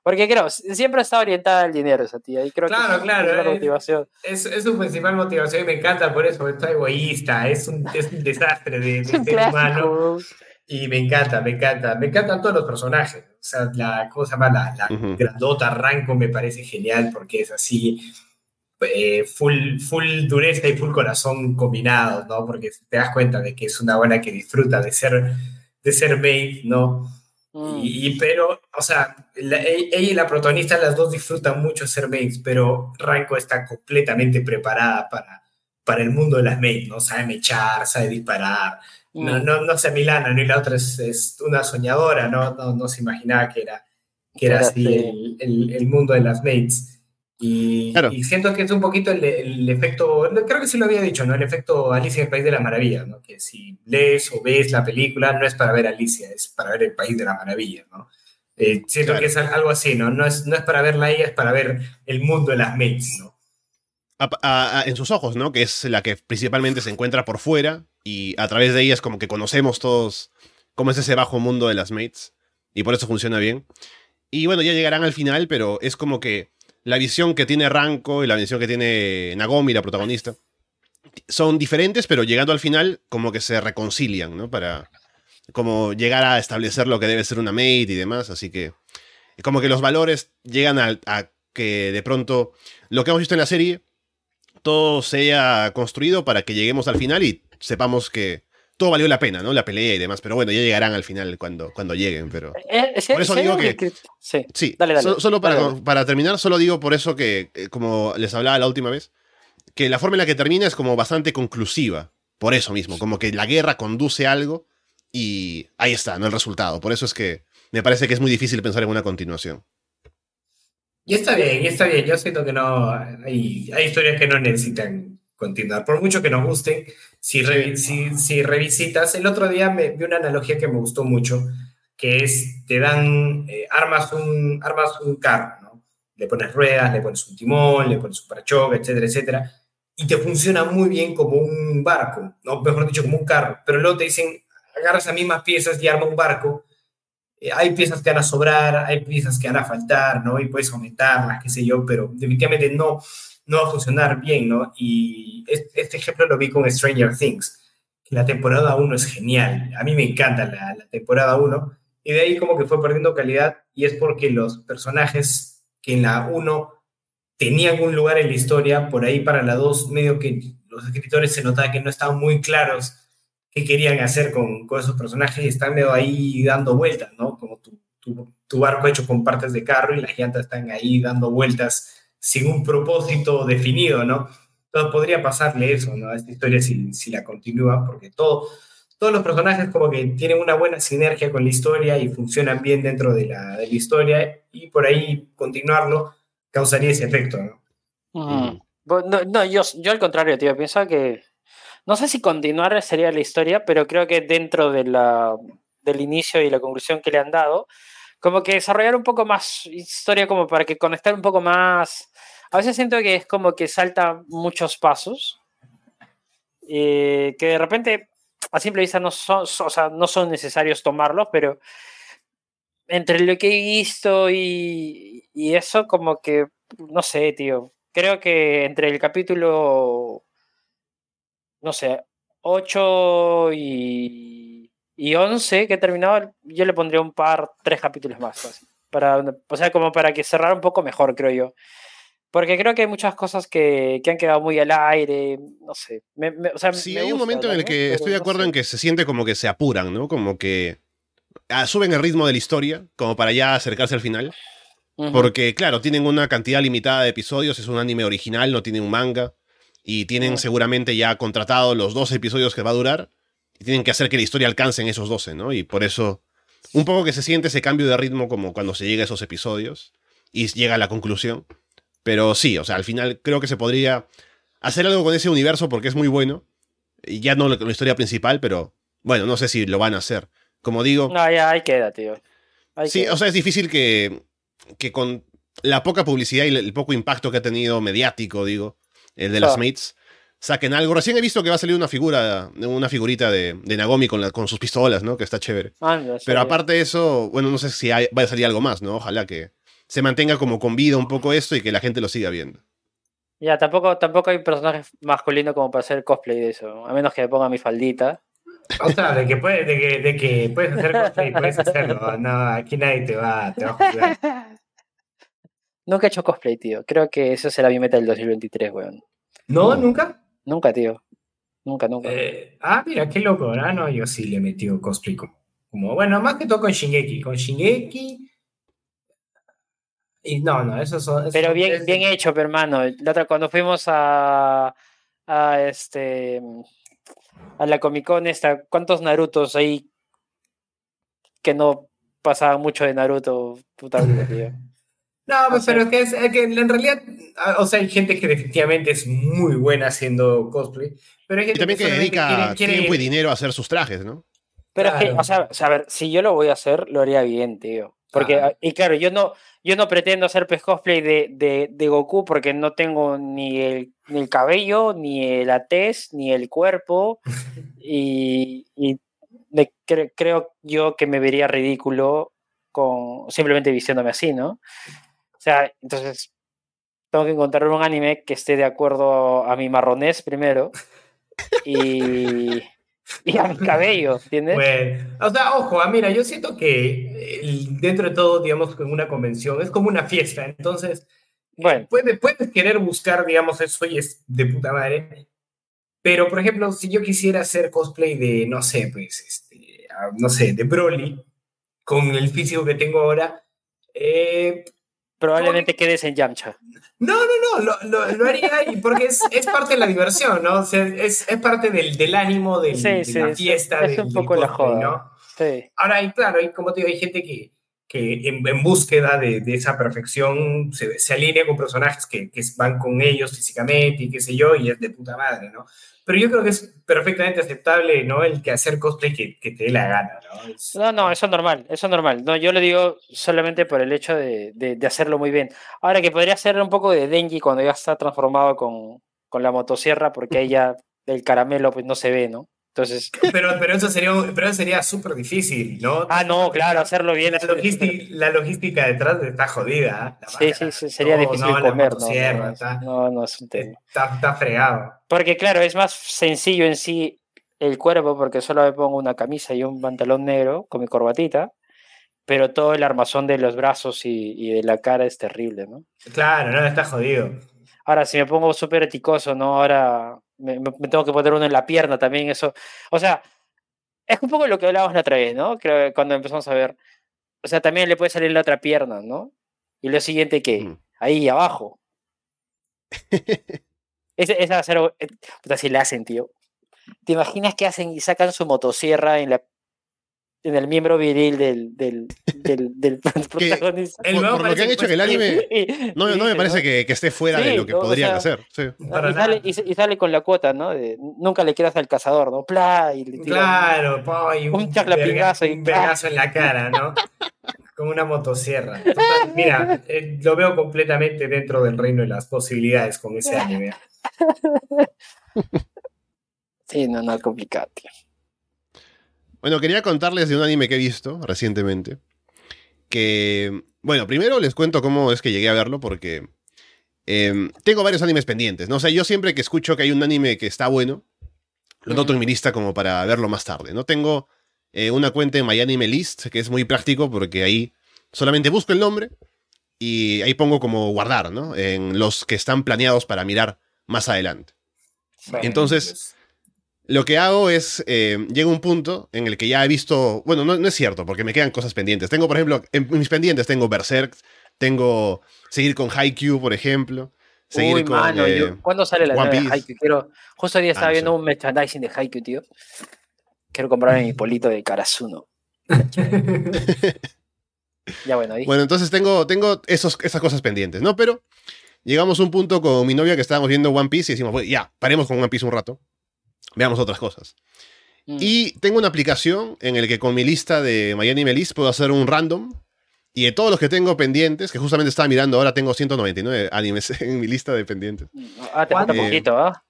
Porque creo, siempre está orientada al dinero esa tía. Y creo claro, que claro. Es la motivación. Es, es, su principal motivación y me encanta por eso, es egoísta, es un, es un desastre de, de [LAUGHS] ser humano. Y me encanta, me encanta. Me encantan todos los personajes. O sea, la, ¿cómo se llama? La, la grandota Ranco me parece genial porque es así, eh, full, full dureza y full corazón combinados, ¿no? Porque te das cuenta de que es una buena que disfruta de ser, de ser Maeve, ¿no? Mm. Y, pero, o sea, e, ella y la protagonista, las dos disfrutan mucho ser maids, pero Ranko está completamente preparada para, para el mundo de las maids, ¿no? Sabe mechar, sabe disparar. No, mm. no, no sé Milana, ni la otra es, es una soñadora, ¿no? ¿no? No, se imaginaba que era, que era así el, el, el, mundo de las maids. Y, siento que es un poquito el, efecto, creo que sí lo había dicho, ¿no? El efecto Alicia en el País de la Maravilla, ¿no? Que si lees o ves la película, no es para ver Alicia, es para ver el País de la Maravilla, ¿no? Eh, siento que es algo así, ¿no? No es, no es para verla ella, es para ver el mundo de las mates, ¿no? en sus ojos, ¿no? Que es la que principalmente se encuentra por fuera y a través de ella es como que conocemos todos cómo es ese bajo mundo de las mates y por eso funciona bien. Y bueno, ya llegarán al final, pero es como que la visión que tiene Ranko y la visión que tiene Nagomi, la protagonista, son diferentes, pero llegando al final, como que se reconcilian, ¿no? Para como llegar a establecer lo que debe ser una mate y demás. Así que, como que los valores llegan a, que de pronto lo que hemos visto en la serie, todo se haya construido para que lleguemos al final y sepamos que todo valió la pena, ¿no? La pelea y demás. Pero bueno, ya llegarán al final cuando, cuando lleguen, pero... Eh, eh, Por eso digo sí, que- Sí. Sí, Dale, dale. so- solo para, Dale, dale. para terminar, solo digo por eso que, eh, como les hablaba la última vez, que la forma en la que termina es como bastante conclusiva. Por eso mismo, como que la guerra conduce a algo y ahí está, ¿no? El resultado. Por eso es que me parece que es muy difícil pensar en una continuación. Y está bien, y está bien. Yo siento que no. Hay, hay historias que no necesitan continuar. Por mucho que nos gusten, si, si, si revisitas. El otro día me vi una analogía que me gustó mucho, que es: te dan. eh, armas, un, armas un carro, ¿no? Le pones ruedas, le pones un timón, le pones un parachoque, etcétera, etcétera. Y te funciona muy bien como un barco, ¿no? Mejor dicho, como un carro. Pero luego te dicen: agarras las mismas piezas y arma un barco eh, hay piezas que van a sobrar, hay piezas que van a faltar, ¿no? Y puedes aumentarlas, qué sé yo, pero definitivamente no, no va a funcionar bien, ¿no? Y es- este ejemplo lo vi con Stranger Things, la temporada 1 es genial. A mí me encanta la, temporada 1, y de ahí como que fue perdiendo calidad, y es porque los personajes que en la 1 tenían un lugar en la historia, por ahí para la 2, medio que los escritores se notaba que no estaban muy claros qué querían hacer con, esos personajes y están medio ahí dando vueltas, ¿no? Como tu, tu, tu barco hecho con partes de carro y las llantas están ahí dando vueltas sin un propósito definido, ¿no? Entonces podría pasarle eso, ¿no? A esta historia si, si la continúa, porque todo, todos los personajes como que tienen una buena sinergia con la historia y funcionan bien dentro de la, de la historia y por ahí continuarlo causaría ese efecto, ¿no? Mm. No, no, yo, yo al contrario, tío, pienso que. No sé si continuar sería la historia, pero creo que dentro de la, del inicio y la conclusión que le han dado, como que desarrollar un poco más historia, como para que conectar un poco más. A veces siento que es como que salta muchos pasos, eh, que de repente a simple vista no son, o sea, no son necesarios tomarlos, pero entre lo que he visto y, y eso, como que, no sé, tío. Creo que entre el capítulo, no sé, 8 y, y 11 que he terminado, yo le pondría un par, tres capítulos más. Para, o sea, como para que cerrara un poco mejor, creo yo. Porque creo que hay muchas cosas que, que han quedado muy al aire, no sé. Me- me- o sea, Sí, me hay un momento en el que pero estoy de no acuerdo sé. en que se siente como que se apuran, ¿no? Como que ah, suben el ritmo de la historia, como para ya acercarse al final. Porque, claro, tienen una cantidad limitada de episodios, es un anime original, no tiene un manga. Y tienen seguramente ya contratado los 12 episodios que va a durar. Y tienen que hacer que la historia alcance en esos 12, ¿no? Y por eso, un poco que se siente ese cambio de ritmo como cuando se llega a esos episodios y llega a la conclusión. Pero sí, o sea, al final creo que se podría hacer algo con ese universo porque es muy bueno. Y ya no la la historia principal, pero bueno, no sé si lo van a hacer. Como digo, No, ya ahí queda, tío. Ahí Sí, queda. o sea, es difícil que, que con la poca publicidad y el poco impacto que ha tenido mediático, digo, el de las Ah. mates, saquen algo. Recién he visto que va a salir una figura, una figurita de, de Nagomi con, la- con sus pistolas, ¿no? Que está chévere. Sí. Pero aparte de eso, bueno, no sé si hay- va a salir algo más, ¿no? Ojalá que se mantenga como con vida un poco esto y que la gente lo siga viendo. Ya, tampoco, tampoco hay personaje masculino como para hacer cosplay de eso. A menos que me ponga mi faldita. O sea, de que, puedes, de que, de que puedes hacer cosplay, puedes hacerlo. [LAUGHS] No, aquí nadie te va, te va a juzgar. Nunca he hecho cosplay, tío. Creo que eso será mi meta del 2023, weón. ¿No? ¿Nunca? Nunca, tío. Nunca, nunca. Eh, ah, mira, qué loco. Ah, no, yo sí le he metido cosplay como, como- Bueno, más que todo con Shingeki. Con Shingeki. Y no, no, eso son. eso Pero bien, es- bien hecho, pero hermano. La otra, cuando fuimos a, a este a la Comic Con esta, ¿cuántos Narutos ahí que no pasaban mucho de Naruto? Puta vida, tío. [LAUGHS] No, pues, O sea- pero es que, es, es que en realidad, ah, o sea, hay gente que definitivamente es muy buena haciendo cosplay. Pero hay Y gente también que solamente dedica quiere- quiere- tiempo y dinero a hacer sus trajes, ¿no? Pero es que, Claro. o sea, o sea, a ver, si yo lo voy a hacer, lo haría bien, tío. Porque, Claro. ah, y claro, yo no, yo no pretendo hacer pues, cosplay de, de, de Goku porque no tengo ni el, ni el cabello, ni la tez, ni el cuerpo. [LAUGHS] y y cre- creo yo que me vería ridículo con simplemente vistiéndome así, ¿no? Sea, entonces tengo que encontrar un anime que esté de acuerdo a mi marronés primero y, y a mi [LAUGHS] cabello, ¿entiendes? Bueno, o sea, ojo, ah, mira, yo siento que el- dentro de todo, digamos, con una convención es como una fiesta, entonces Bueno. Puedes, puedes querer buscar, digamos, eso y es de puta madre. Pero, por ejemplo, si yo quisiera hacer cosplay de, no sé, pues, este, ah, no sé, de Broly, con el físico que tengo ahora, eh, Probablemente quedes en Yamcha. no, no, no, lo, lo- lo haría y porque es, es parte de la diversión, ¿no? O sea, es, es parte del, del ánimo, del, Sí, de sí, la fiesta. Es del- un del poco la joda. ¿no? Sí. Ahora, y claro, y como te digo, hay gente que, que en, en búsqueda de, de esa perfección se, se alinea con personajes que, que van con ellos físicamente y qué sé yo, y es de puta madre, ¿no? Pero yo creo que es perfectamente aceptable, ¿no? El que hacer cosplay que, que te dé la gana, ¿no? Es- No, no, eso es normal, eso es normal. No, yo lo digo solamente por el hecho de, de- de hacerlo muy bien. Ahora que podría ser un poco de Denji cuando ya está transformado con, con la motosierra, porque ahí ya el caramelo pues no se ve, ¿no? Entonces, Pero, pero eso sería, pero eso sería súper difícil, ¿no? ah, no, claro, hacerlo bien. La, logística, la logística detrás está jodida. ¿eh? Sí, sí, sí, sería difícil no, comer, ¿no? No, está, no, no es un tema. está, está fregado. Porque claro, es más sencillo en sí el cuerpo, porque solo me pongo una camisa y un pantalón negro con mi corbatita, pero todo el armazón de los brazos y, y de la cara es terrible, ¿no? Claro, no, está jodido. Ahora, si me pongo súper eticoso, ¿no? Ahora me- me tengo que poner uno en la pierna también, eso. O sea, es un poco lo que hablábamos la otra vez, ¿no? Creo que cuando empezamos a ver. O sea, también le puede salir la otra pierna, ¿no? Y lo siguiente que, Mm. ahí abajo. [LAUGHS] Ese, esa va a ser. eh, Puta, si le hacen, tío. ¿Te imaginas que hacen y sacan su motosierra en la en el miembro viril del, del, del, del [LAUGHS] protagonista? El Por, lo que han hecho en el anime, no, no me parece que, que esté fuera de lo que no, o podrían sea, hacer. sí. ¿no? Para y, sale, y, sale con la cuota, ¿no? De nunca le quieras al cazador, ¿no? Pla, y le tira- Claro, po, y Un chaclapingazo y un vergazo en la cara, ¿no? Con una motosierra. Total, mira, eh, lo veo completamente dentro del reino de las posibilidades con ese anime. [LAUGHS] Sí, no, no es complicado, tío. Bueno, quería contarles de un anime que he visto recientemente. Que, bueno, primero les cuento cómo es que llegué a verlo, porque eh, tengo varios animes pendientes. ¿no? O sea, yo siempre que escucho que hay un anime que está bueno, lo noto en mi lista como para verlo más tarde. No tengo eh, una cuenta en MyAnimeList, List, que es muy práctico porque ahí solamente busco el nombre y ahí pongo como guardar, ¿no? En los que están planeados para mirar más adelante. Entonces, lo que hago es, eh, llega un punto en el que ya he visto, bueno, no, no es cierto, porque me quedan cosas pendientes. Tengo, por ejemplo, en mis pendientes tengo Berserk, tengo seguir con Haikyuu, por ejemplo, seguir Uy, con... mano, eh, yo- ¿cuándo sale la One nueva de. Haikyuu? Quiero, justo hoy día Ah, estaba no viendo sé. un merchandising de Haikyuu, tío. Quiero comprarme mi polito de Karasuno. [LAUGHS] Ya bueno, ahí. Bueno, entonces tengo, tengo esos, esas cosas pendientes, ¿no? Pero llegamos a un punto con mi novia que estábamos viendo One Piece y decimos, "Bueno, ya, paremos con One Piece un rato, veamos otras cosas. Mm. Y tengo una aplicación en la que con mi lista de MyAnimeList List puedo hacer un random. Y de todos los que tengo pendientes, que justamente estaba mirando ahora, tengo 199 animes [LAUGHS] en mi lista de pendientes. Ah, te falta ¿Cuánto? poquito, ¿ah?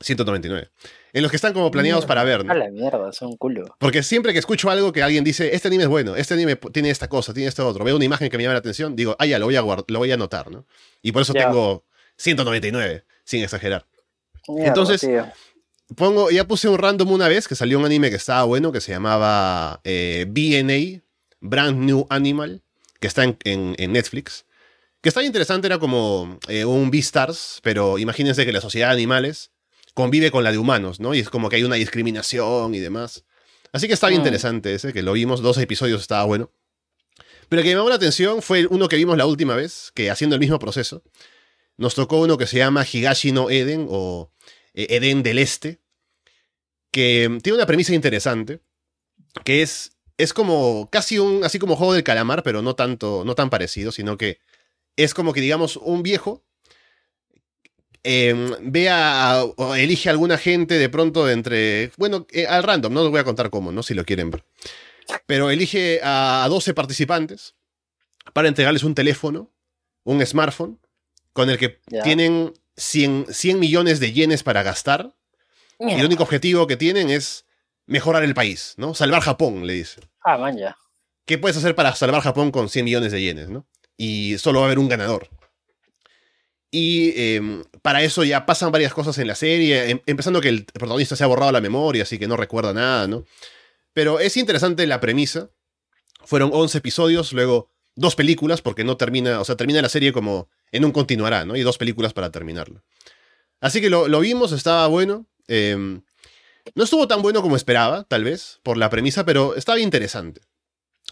199. En los que están como planeados para ver, ¿no? A la mierda, son culo. Porque siempre que escucho algo que alguien dice, este anime es bueno, este anime tiene esta cosa, tiene esto otro, veo una imagen que me llama la atención, digo, ah, ya, lo voy a, lo voy a anotar, ¿no? Y por eso Ya. tengo 199, sin exagerar. Mierda, Entonces, tío. Pongo, ya puse un random una vez que salió un anime que estaba bueno, que se llamaba eh, BNA, Brand New Animal, que está en, en- en Netflix. Que estaba interesante, era como eh, un Beastars, pero imagínense que la sociedad de animales convive con la de humanos, ¿no? Y es como que hay una discriminación y demás. Así que estaba Mm. interesante ese, que lo vimos, dos episodios estaba bueno. Pero el que me llamó la atención fue uno que vimos la última vez, que haciendo el mismo proceso, nos tocó uno que se llama Higashi no Eden o eh, Eden del Este, que mm, tiene una premisa interesante, que es, es como casi un, así como juego del calamar, pero no tanto, no tan parecido, sino que es como que digamos un viejo eh, ve a, o elige a alguna gente de pronto de entre, bueno, eh, al random, no les voy a contar cómo, ¿no? Si lo quieren ver. Pero elige a 12 participantes para entregarles un teléfono, un smartphone, con el que tienen 100, 100 millones de yenes para gastar y el único objetivo que tienen es mejorar el país, ¿no? Salvar Japón, le dice. Ah, man, ya. ¿Qué puedes hacer para salvar Japón con 100 millones de yenes, ¿no? Y solo va a haber un ganador. Y eh, para eso ya pasan varias cosas en la serie, em- empezando que el protagonista se ha borrado la memoria, así que no recuerda nada, ¿no? Pero es interesante la premisa. Fueron 11 episodios, luego dos películas, porque no termina, o sea, termina la serie como en un continuará, ¿no? Y dos películas para terminarlo. Así que lo, lo vimos, estaba bueno. em, no estuvo tan bueno como esperaba, tal vez, por la premisa, pero estaba interesante.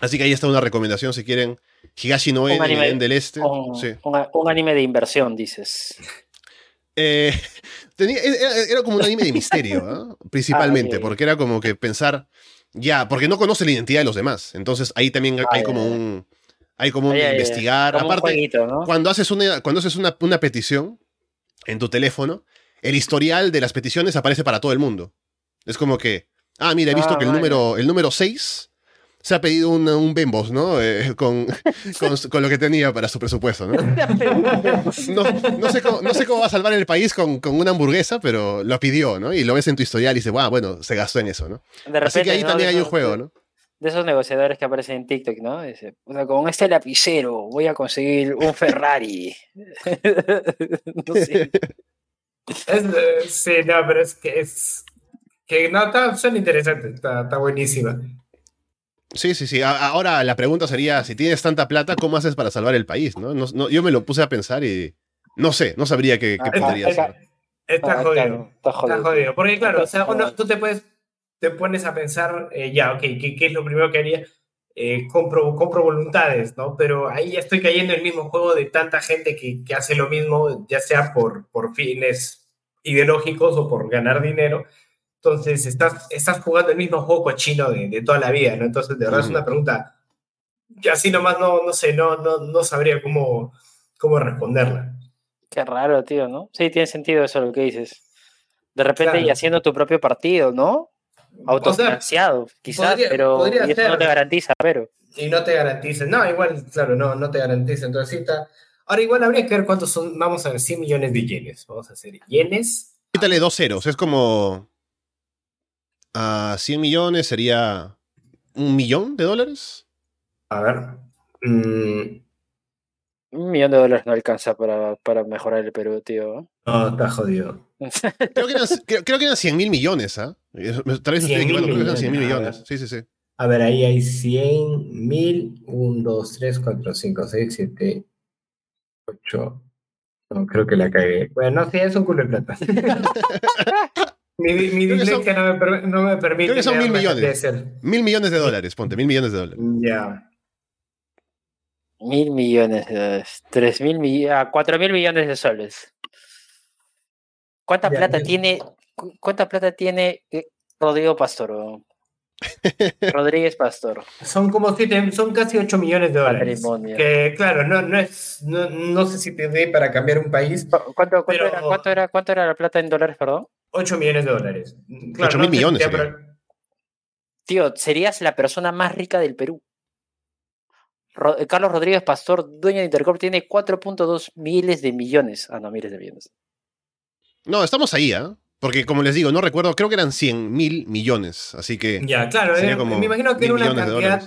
Así que ahí está una recomendación si quieren. Higashi no Un en anime del Este. Un, Sí. un- un anime de inversión, dices. [LAUGHS] Eh, tenía- era, era como un anime de misterio, ¿ah? principalmente, [LAUGHS] Ah, ok. porque era como que pensar, ya, porque no conoce la identidad de los demás. Entonces ahí también Ah, hay ya, como un, hay como un investigar. Como un Aparte, jueguito, ¿no? cuando haces una, cuando haces una, una petición en tu teléfono, el historial de las peticiones aparece para todo el mundo. Es como que, ah, mira, he visto Ah, que el vaya. número, el número 6 se ha pedido un, un Bembos, ¿no? Eh, con, [LAUGHS] con, con lo que tenía para su presupuesto, ¿no? [LAUGHS] No, no sé cómo, no sé cómo va a salvar el país con, con una hamburguesa, pero lo pidió, ¿no? Y lo ves en tu historial y dices, wow, bueno, se gastó en eso, ¿no? De Así que ahí ¿no? también hay un juego, ¿no? De esos negociadores que aparecen en TikTok, ¿no? Dice, o sea, con este lapicero voy a conseguir un Ferrari. [LAUGHS] no sé. Es, sí, no, pero es que es. Que no, está, son interesantes, está, está buenísima. Sí, sí, sí. A- ahora la pregunta sería, si tienes tanta plata, ¿cómo haces para salvar el país, no? No- no- yo me lo puse a pensar y no sé, no sabría qué, qué Ah, podría está- hacer. Está Ah, jodido. claro, está jodido. Está jodido. Porque, claro, o sea, Está uno- tú te puedes. Te pones a pensar, eh, ya, ok, ¿qué, qué es lo primero que haría? Eh, compro, compro voluntades, ¿no? Pero ahí ya estoy cayendo en el mismo juego de tanta gente que, que hace lo mismo, ya sea por, por fines ideológicos o por ganar dinero. Entonces, estás, estás jugando el mismo juego cochino de, de toda la vida, ¿no? Entonces, de verdad es una pregunta que así nomás no, no sé, no, no, no sabría cómo, cómo responderla. Qué raro, tío, ¿no? Sí, tiene sentido eso lo que dices. De repente Claro. y haciendo tu propio partido, ¿no? Autofinanciado, quizás, podría- pero podría y eso no te garantiza, pero. Y no te garantiza. No, igual, claro, no, no te garantiza. Entonces, sí está. Ahora, igual habría que ver cuántos son. Vamos a ver, 100 millones de yenes. Vamos a hacer yenes. Quítale dos ceros, es como... A 100 millones sería un millón de dólares. A ver. Mm, Un millón de dólares no alcanza para, para mejorar el Perú, tío. no, está jodido. Creo que eran, creo, creo que eran 100 mil millones, ¿ah? Eh, Tal vez me estoy 100.000 equivocando, creo que eran 100 mil millones, millones. Sí, sí, sí. A ver, ahí hay 100 mil. 1, 2, 3, 4, 5, 6, 7, 8. No, creo que la cagué. Bueno, no, sí, es un culo de plata. [LAUGHS] mi mi Creo que son- dislexia no, me per- no me permite. creo que son mil millones. Mil millones de dólares, ponte, mil millones de dólares. Ya. Mil millones de dólares. Tres mil millones. Cuatro mil millones de soles. ¿Cuánta Ya, plata ya. tiene? cu- ¿Cuánta plata tiene Rodrigo Pastor? [LAUGHS] Rodríguez Pastor. Son como siete, son casi 8 millones de dólares. Patrimonio. Que claro, no, no es, no, no sé si te dé para cambiar un país, ¿Cu- ¿Cuánto, cuánto, Pero- era, cuánto, era, ¿Cuánto era la plata en dólares, perdón? 8 millones de dólares. Claro, 8 no mil millones sería. para- Tío, serías la persona más rica del Perú. Ro- eh, Carlos Rodríguez Pastor, dueño de Intercorp, tiene 4.2 miles de millones. Ah, no, miles de millones. No, estamos ahí, ¿ah? Porque como les digo, no recuerdo, creo que eran 100 mil millones. Así que Ya, claro, sería eh, como me imagino que era una cantidad,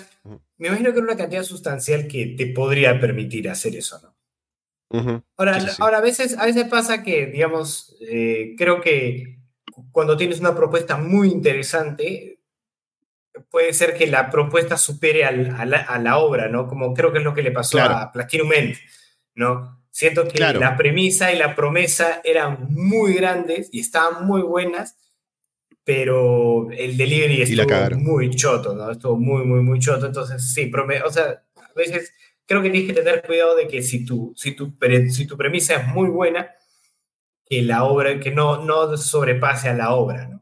me imagino que era una cantidad sustancial que te podría permitir hacer eso, ¿no? Ahora, Sí, sí, sí. ahora a veces, a veces pasa que, digamos, eh, creo que cuando tienes una propuesta muy interesante, puede ser que la propuesta supere al- a, la, a la obra, ¿no? Como creo que es lo que le pasó Claro. a Platinum End, ¿no? Siento que Claro. la premisa y la promesa eran muy grandes y estaban muy buenas, pero el delivery estuvo muy choto, ¿no? Estuvo muy, muy, muy choto. Entonces, sí, prome- o sea, a veces creo que tienes que tener cuidado de que si tu, si tu, pre- si tu premisa es muy buena, que la obra, que no, no sobrepase a la obra, ¿no?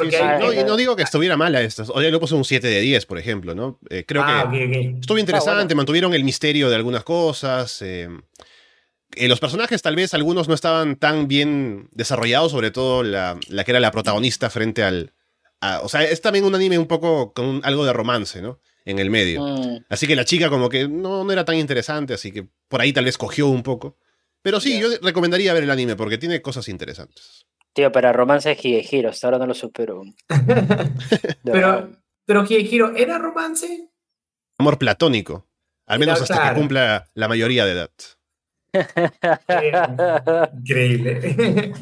Sí, Porque sí. hay- No, y no digo que estuviera mala esto. O sea, le puse un 7 de 10, por ejemplo, ¿no? Eh, creo Ah, que estuvo interesante, bueno. mantuvieron el misterio de algunas cosas. eh, eh, los personajes, tal vez, algunos no estaban tan bien desarrollados, sobre todo la, la que era la protagonista frente al. a- o sea, es también un anime un poco con un- algo de romance, ¿no? En el medio. Mm, Así que la chica como que no, no era tan interesante, así que por ahí tal vez cogió un poco. Pero sí, yo recomendaría ver el anime porque tiene cosas interesantes. Tío, para romance es Higehiro, hasta ahora no lo supero. [LAUGHS] Pero, pero ¿era romance? Amor platónico. Al menos hasta claro. que cumpla la mayoría de edad. Increíble.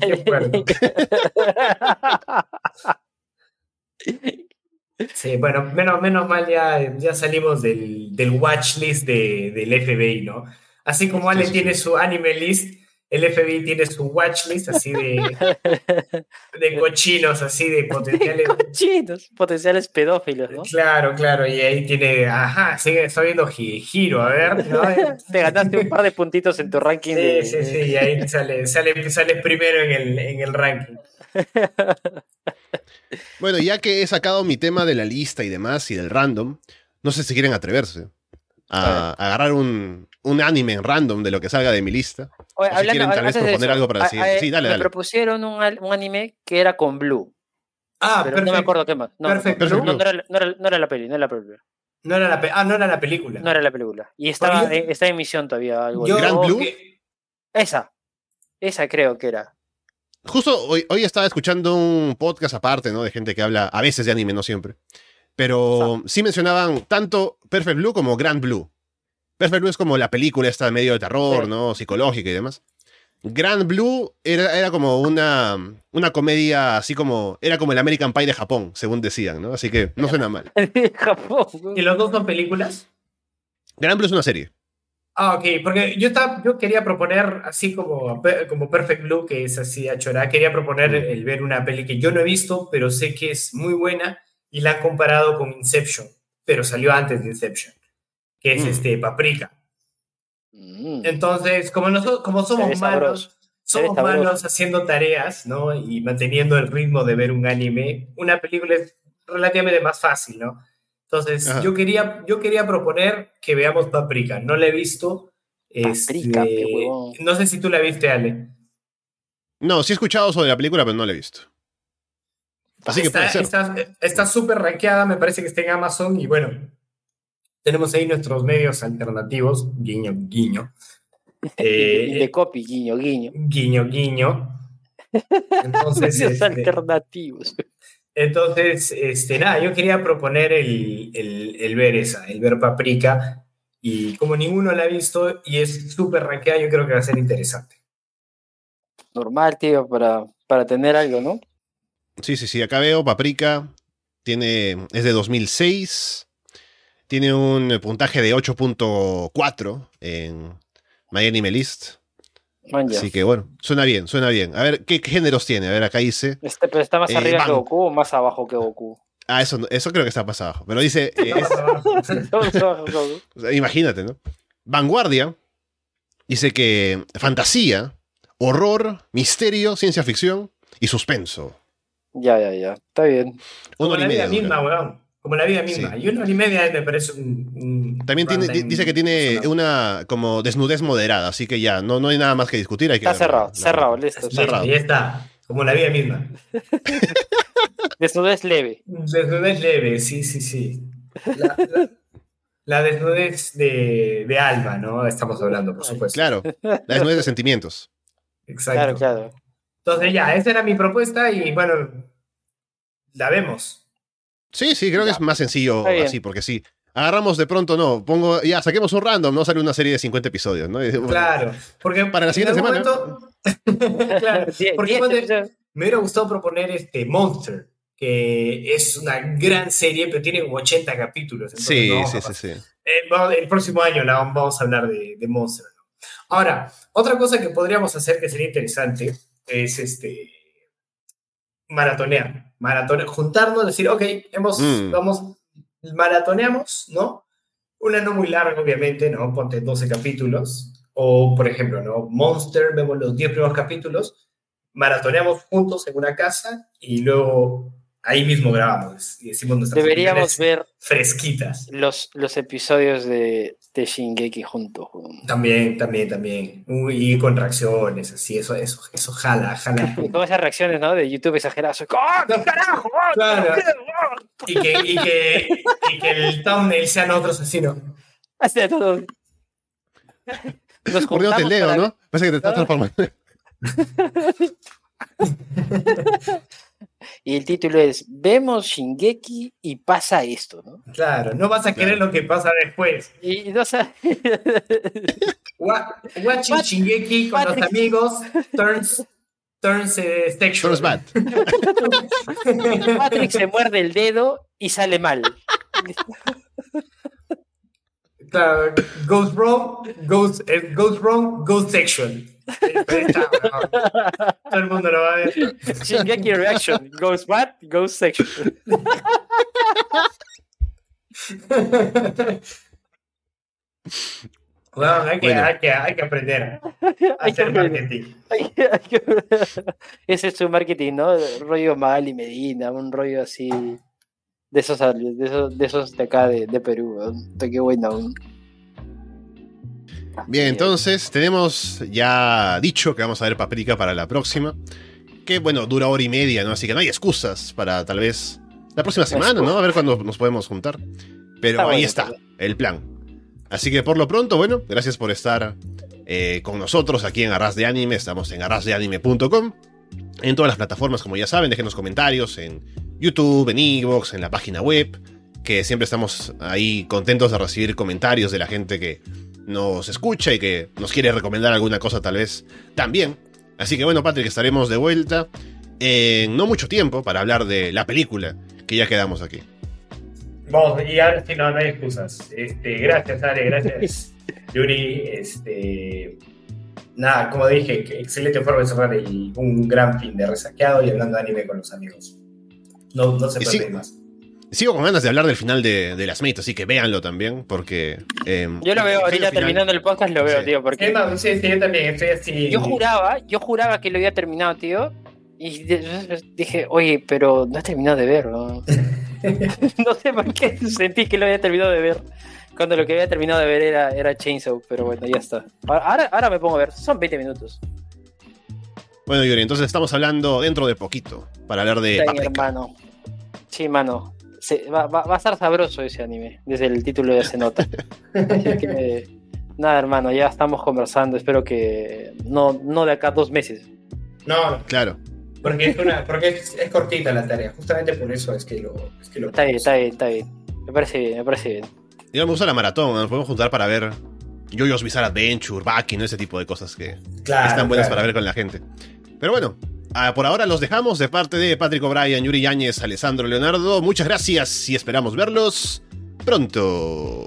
[LAUGHS] Sí, bueno, menos, menos mal ya, ya salimos del, del watch list de, del FBI, ¿no? Así como Ale tiene su anime list, el FBI tiene su watchlist así de, [LAUGHS] de cochinos, así [LAUGHS] de potenciales. cochinos, potenciales pedófilos, ¿no? Claro, claro, y ahí tiene, ajá, sigue, está viendo giro, a ver. ¿no? [LAUGHS] Te ganaste un par de puntitos en tu ranking. Sí, de... sí, sí, y ahí sale, sale, sale primero en el, en el ranking. Bueno, ya que he sacado mi tema de la lista y demás y del random, no sé si quieren atreverse a, a agarrar un, un anime random de lo que salga de mi lista. Oye, O si hablando, quieren tal vez antes de proponer eso, algo para a- el siguiente. a- Sí, dale, me propusieron un, un anime que era con Blue. Ah, pero perfecto. no me acuerdo qué más. No, Perfect no, no, no era, no era- no era la peli, no era la película. No era la, pe- ah, no era la película. No era la película. Y estaba, en, está en emisión todavía algo. Yo- Grand Blue. que- Esa. Esa creo que era. Justo hoy, hoy estaba escuchando un podcast aparte, ¿no? De gente que habla a veces de anime, no siempre. Pero sí mencionaban tanto Perfect Blue como Grand Blue. Perfect Blue es como la película esta medio de terror, Sí. ¿no? Psicológica y demás. Grand Blue era, era como una, una comedia así como... Era como el American Pie de Japón, según decían, ¿no? Así que no suena mal. [LAUGHS] Japón. ¿Y los dos son películas? Grand Blue es una serie. Ah, ok, porque yo, estaba, yo quería proponer, así como, como Perfect Blue, que es así a chorar, quería proponer Mm. el ver una peli que yo no he visto, pero sé que es muy buena y la han comparado con Inception, pero salió antes de Inception, que es Mm. este Paprika. Mm. Entonces, como, nosotros, como somos malos, somos malos haciendo tareas, ¿no? Y manteniendo el ritmo de ver un anime, una película es relativamente más fácil, ¿no? Entonces, Ajá. yo quería, yo quería proponer que veamos Paprika. No la he visto. Paprika, este, no sé si tú la viste, Ale. No, sí he escuchado sobre la película, pero no la he visto. Así que está, puede ser. Está está súper rankeada, me parece que está en Amazon y bueno, tenemos ahí nuestros medios alternativos, guiño, guiño. [LAUGHS] Eh, de copy, guiño, guiño. guiño, guiño. Entonces, [LAUGHS] Medios este, alternativos. entonces, este, nada, yo quería proponer el, el, el ver esa, el ver Paprika, y como ninguno la ha visto y es súper rankeada, yo creo que va a ser interesante. Normal, tío, para, para tener algo, ¿no? Sí, sí, sí. Acá veo Paprika. Tiene, es de 2006. Tiene un puntaje de 8.4 en My Anime List. Man, ya. Así que bueno, suena bien, suena bien. A ver, ¿qué géneros tiene? A ver, acá dice. Este, pero está más Eh, arriba que. Goku o más abajo que Goku. Ah, eso, eso creo que está pasado abajo. Pero dice, eh, es- más imagínate, ¿no? Vanguardia. Dice que fantasía, horror, misterio, ciencia ficción y suspenso. Ya, ya, ya. Está bien. Una hora y media. misma, weón. Como la vida misma. Sí. Y una hora y media me parece un. un También tiene, dice que tiene una como desnudez moderada, así que ya, no, no hay nada más que discutir. Hay que Está cerrado, La- cerrado, listo. Cerrado. Ya está. Como la vida misma. [LAUGHS] Desnudez leve. Desnudez leve, sí, sí, sí. La, la- la desnudez de, de alma, ¿no? Estamos hablando, por supuesto. Claro, la desnudez de sentimientos. Exacto. Claro, claro. Entonces ya, esa era mi propuesta y bueno, la vemos. Sí, sí, creo que es más sencillo así, porque sí. Agarramos de pronto, no, pongo, ya, saquemos un random, no sale una serie de 50 episodios, ¿no? Bueno, Claro. Porque Para la siguiente semana. momento- [LAUGHS] claro, porque me hubiera gustado proponer este Monster, que es una gran serie, pero tiene como 80 capítulos. Sí, no sí, sí. Eh, el próximo año la, vamos a hablar de, de Monster. ¿no? Ahora, otra cosa que podríamos hacer que sería interesante es este maratonear. Maratonear, juntarnos, decir, ok, hemos, Mm. vamos, maratoneamos, ¿no? Una no muy larga, obviamente, ¿no? Ponte 12 capítulos. O, por ejemplo, ¿no? Monster, vemos los 10 primeros capítulos, maratoneamos juntos en una casa y luego ahí mismo grabamos y decimos nuestras Deberíamos ver fresquitas. los, los episodios de, de Shingeki juntos. También, también, también. Uy, y con reacciones, así, eso, eso, eso jala, jala. [LAUGHS] Y con esas reacciones, ¿no? De YouTube exageradas. ¡Ah, qué carajo! ¡Ah, Claro. Y que, y que, y que el thumbnail sean otros así, ¿no? Así de todo. Nos Por Dios te leo, para- ¿no? Parece que te estás transformando. [LAUGHS] Y el título es Vemos Shingeki y pasa esto, ¿no? Claro, no vas a querer lo que pasa después. Y no sé. [LAUGHS] Wa- Watching Pat- Shingeki con los amigos turns, turns eh, sexual. Turns bad. [LAUGHS] Patrick se muerde el dedo y sale mal. [LAUGHS] Claro, goes wrong, goes, eh, goes wrong, goes. Está, weón. Todo el mundo lo va a ver. Shingeki Reaction. Goes what? Goes section. [LAUGHS] Weón, hay, que, Bueno. hay, que, hay que aprender a [LAUGHS] Hay que hacer aprender. marketing. [LAUGHS] Ese es su marketing, ¿no? Rollo Magali Medina, un rollo así. De esos, de esos, de, esos de acá de, de Perú. Qué bueno. weón. Bien, entonces tenemos ya dicho que vamos a ver Paprika para la próxima. Que bueno, dura hora y media, ¿no? Así que no hay excusas para tal vez la próxima semana, ¿no? A ver cuándo nos podemos juntar. Pero Está ahí bueno, está el plan. Así que por lo pronto, bueno, gracias por estar eh, con nosotros aquí en Arras de Anime. Estamos en arrasdeanime.com. En todas las plataformas, como ya saben, déjenos comentarios en YouTube, en Evox, en la página web. Que siempre estamos ahí contentos de recibir comentarios de la gente que nos escucha y que nos quiere recomendar alguna cosa tal vez también. Así que bueno, Patrick, estaremos de vuelta en no mucho tiempo para hablar de la película que ya quedamos aquí. Vamos, y ahora sí, no, no hay excusas. Este, gracias, Ale, gracias, [LAUGHS] Yuri. Este, nada, como dije, excelente forma de cerrar el- un gran fin de resaqueado y hablando de anime con los amigos. No, no se puede sí. más. Sigo con ganas de hablar del final de, de las Mate, así que véanlo también, porque... eh, Yo lo veo, ahorita final- terminando el podcast lo veo, Sí. tío, Sí, porque no, sí, sí, yo también estoy así. yo juraba, yo juraba que lo había terminado, tío. Y dije, oye, pero no he terminado de ver, ¿no? [LAUGHS] [LAUGHS] no sé por qué sentí que lo había terminado de ver. Cuando lo que había terminado de ver era, era Chainsaw, pero bueno, ya está. Ahora, ahora me pongo a ver, son 20 minutos. Bueno, Yuri, entonces estamos hablando dentro de poquito, para hablar de Paprika. hermano. Sí, mano. Se- va, va- va a estar sabroso ese anime, desde el título ya se nota. Así que, nada, hermano, ya estamos conversando. Espero que no, no de acá dos meses. No, Claro. porque, es, una, porque es, es cortita la tarea. Justamente por eso es que lo. Es que lo Está bien, está bien, está bien. Me parece bien, me parece bien. Yo me gusta la maratón, nos podemos juntar para ver Jojo's Bizarre Adventure, Baki, ¿no? Ese tipo de cosas que Claro, están buenas claro. para ver con la gente. Pero bueno, ah, por ahora los dejamos de parte de Patrick O'Brien, Yuri Yáñez, Alessandro Leonardo. Muchas gracias y esperamos verlos pronto.